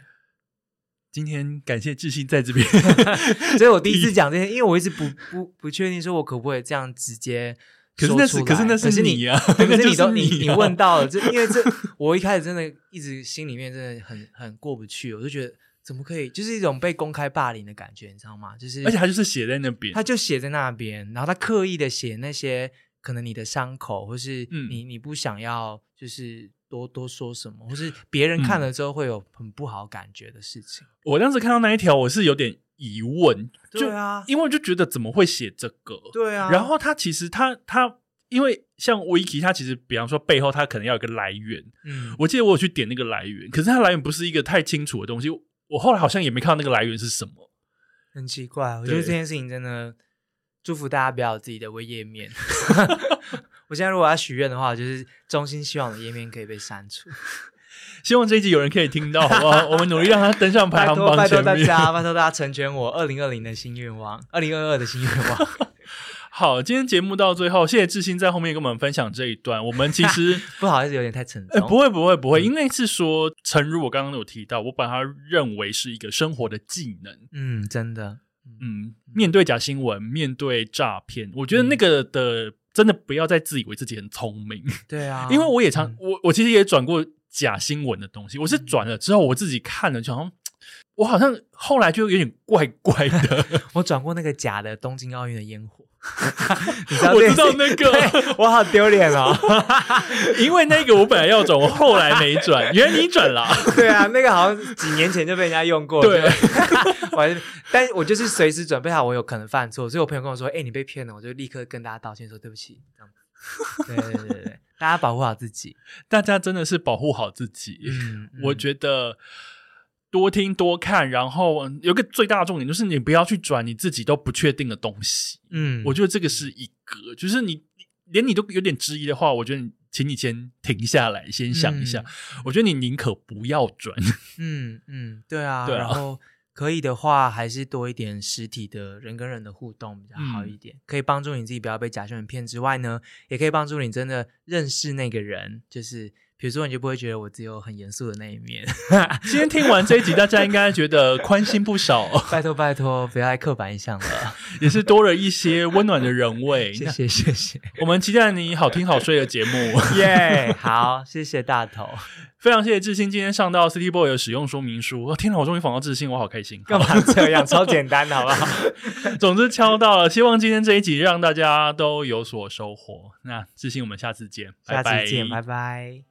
今天感谢志信在这边，所以我第一次讲这些，因为我一直不不不确定，说我可不可以这样直接。可是那是，可是那是你啊，可是你都你你 问到了，这因为这我一开始真的一直心里面真的很很过不去，我就觉得怎么可以，就是一种被公开霸凌的感觉，你知道吗？就是而且他就是写在那边，他就写在那边，然后他刻意的写那些。可能你的伤口，或是你你不想要，就是多多说什么，或是别人看了之后会有很不好感觉的事情。我当时看到那一条，我是有点疑问，对啊，因为就觉得怎么会写这个？对啊。然后他其实他他，因为像 Wiki，他其实比方说背后他可能要有个来源。嗯，我记得我有去点那个来源，可是它来源不是一个太清楚的东西。我后来好像也没看到那个来源是什么，很奇怪。我觉得这件事情真的。祝福大家不要有自己的微页面。我现在如果要许愿的话，就是衷心希望我的页面可以被删除。希望这一集有人可以听到，好不好？我们努力让他登上排行榜拜托大家，拜托大家成全我二零二零的新愿望，二零二二的新愿望。好，今天节目到最后，谢谢志新在后面跟我们分享这一段。我们其实不好意思，有点太沉呃，重。不会不会不会，嗯因为是说，诚如我刚刚有提到，我把它认为是一个生活的技能。嗯，真的，嗯，面对假新闻，面对诈骗，我觉得那个的真的不要再自以为自己很聪明，对啊，因为我也常嗯。我我其实也转过假新闻的东西，我是转了之后我自己看了，就好像我好像后来就有点怪怪的，我转过那个假的东京奥运的烟火，你知道我知道那个，我好丢脸哦。因为那个我本来要转，我后来没转，原来你转了，对啊，那个好像几年前就被人家用过。对，我还是，但我就是随时准备好我有可能犯错，所以我朋友跟我说：“哎、你被骗了。”我就立刻跟大家道歉，说对不起，这样子。对对对对对，大家保护好自己。大家真的是保护好自己。嗯，我觉得多听多看，然后有个最大的重点就是你不要去转你自己都不确定的东西。嗯，我觉得这个是一个，就是你你连你都有点质疑的话，我觉得你请你先停下来，先想一下。我觉得你宁可不要转。嗯嗯，对啊，对啊然后可以的话，还是多一点实体的人跟人的互动比较好嗯一点，可以帮助你自己不要被假新闻骗之外呢，也可以帮助你真的认识那个人，就是比如说你就不会觉得我只有很严肃的那一面。今天听完这一集，大家应该觉得宽心不少，拜托拜托，不要再刻板印象了，也是多了一些温暖的人味。谢谢谢谢，我们期待你好听好睡的节目。耶好，谢谢大头，非常谢谢志兴今天上到 City Boy 的使用说明书。哦、天哪，我终于访到志兴，我好开心。干嘛这样？超简单的好不好？总之敲到了，希望今天这一集让大家都有所收获。那志兴，我们下次见，下拜拜次见，拜拜。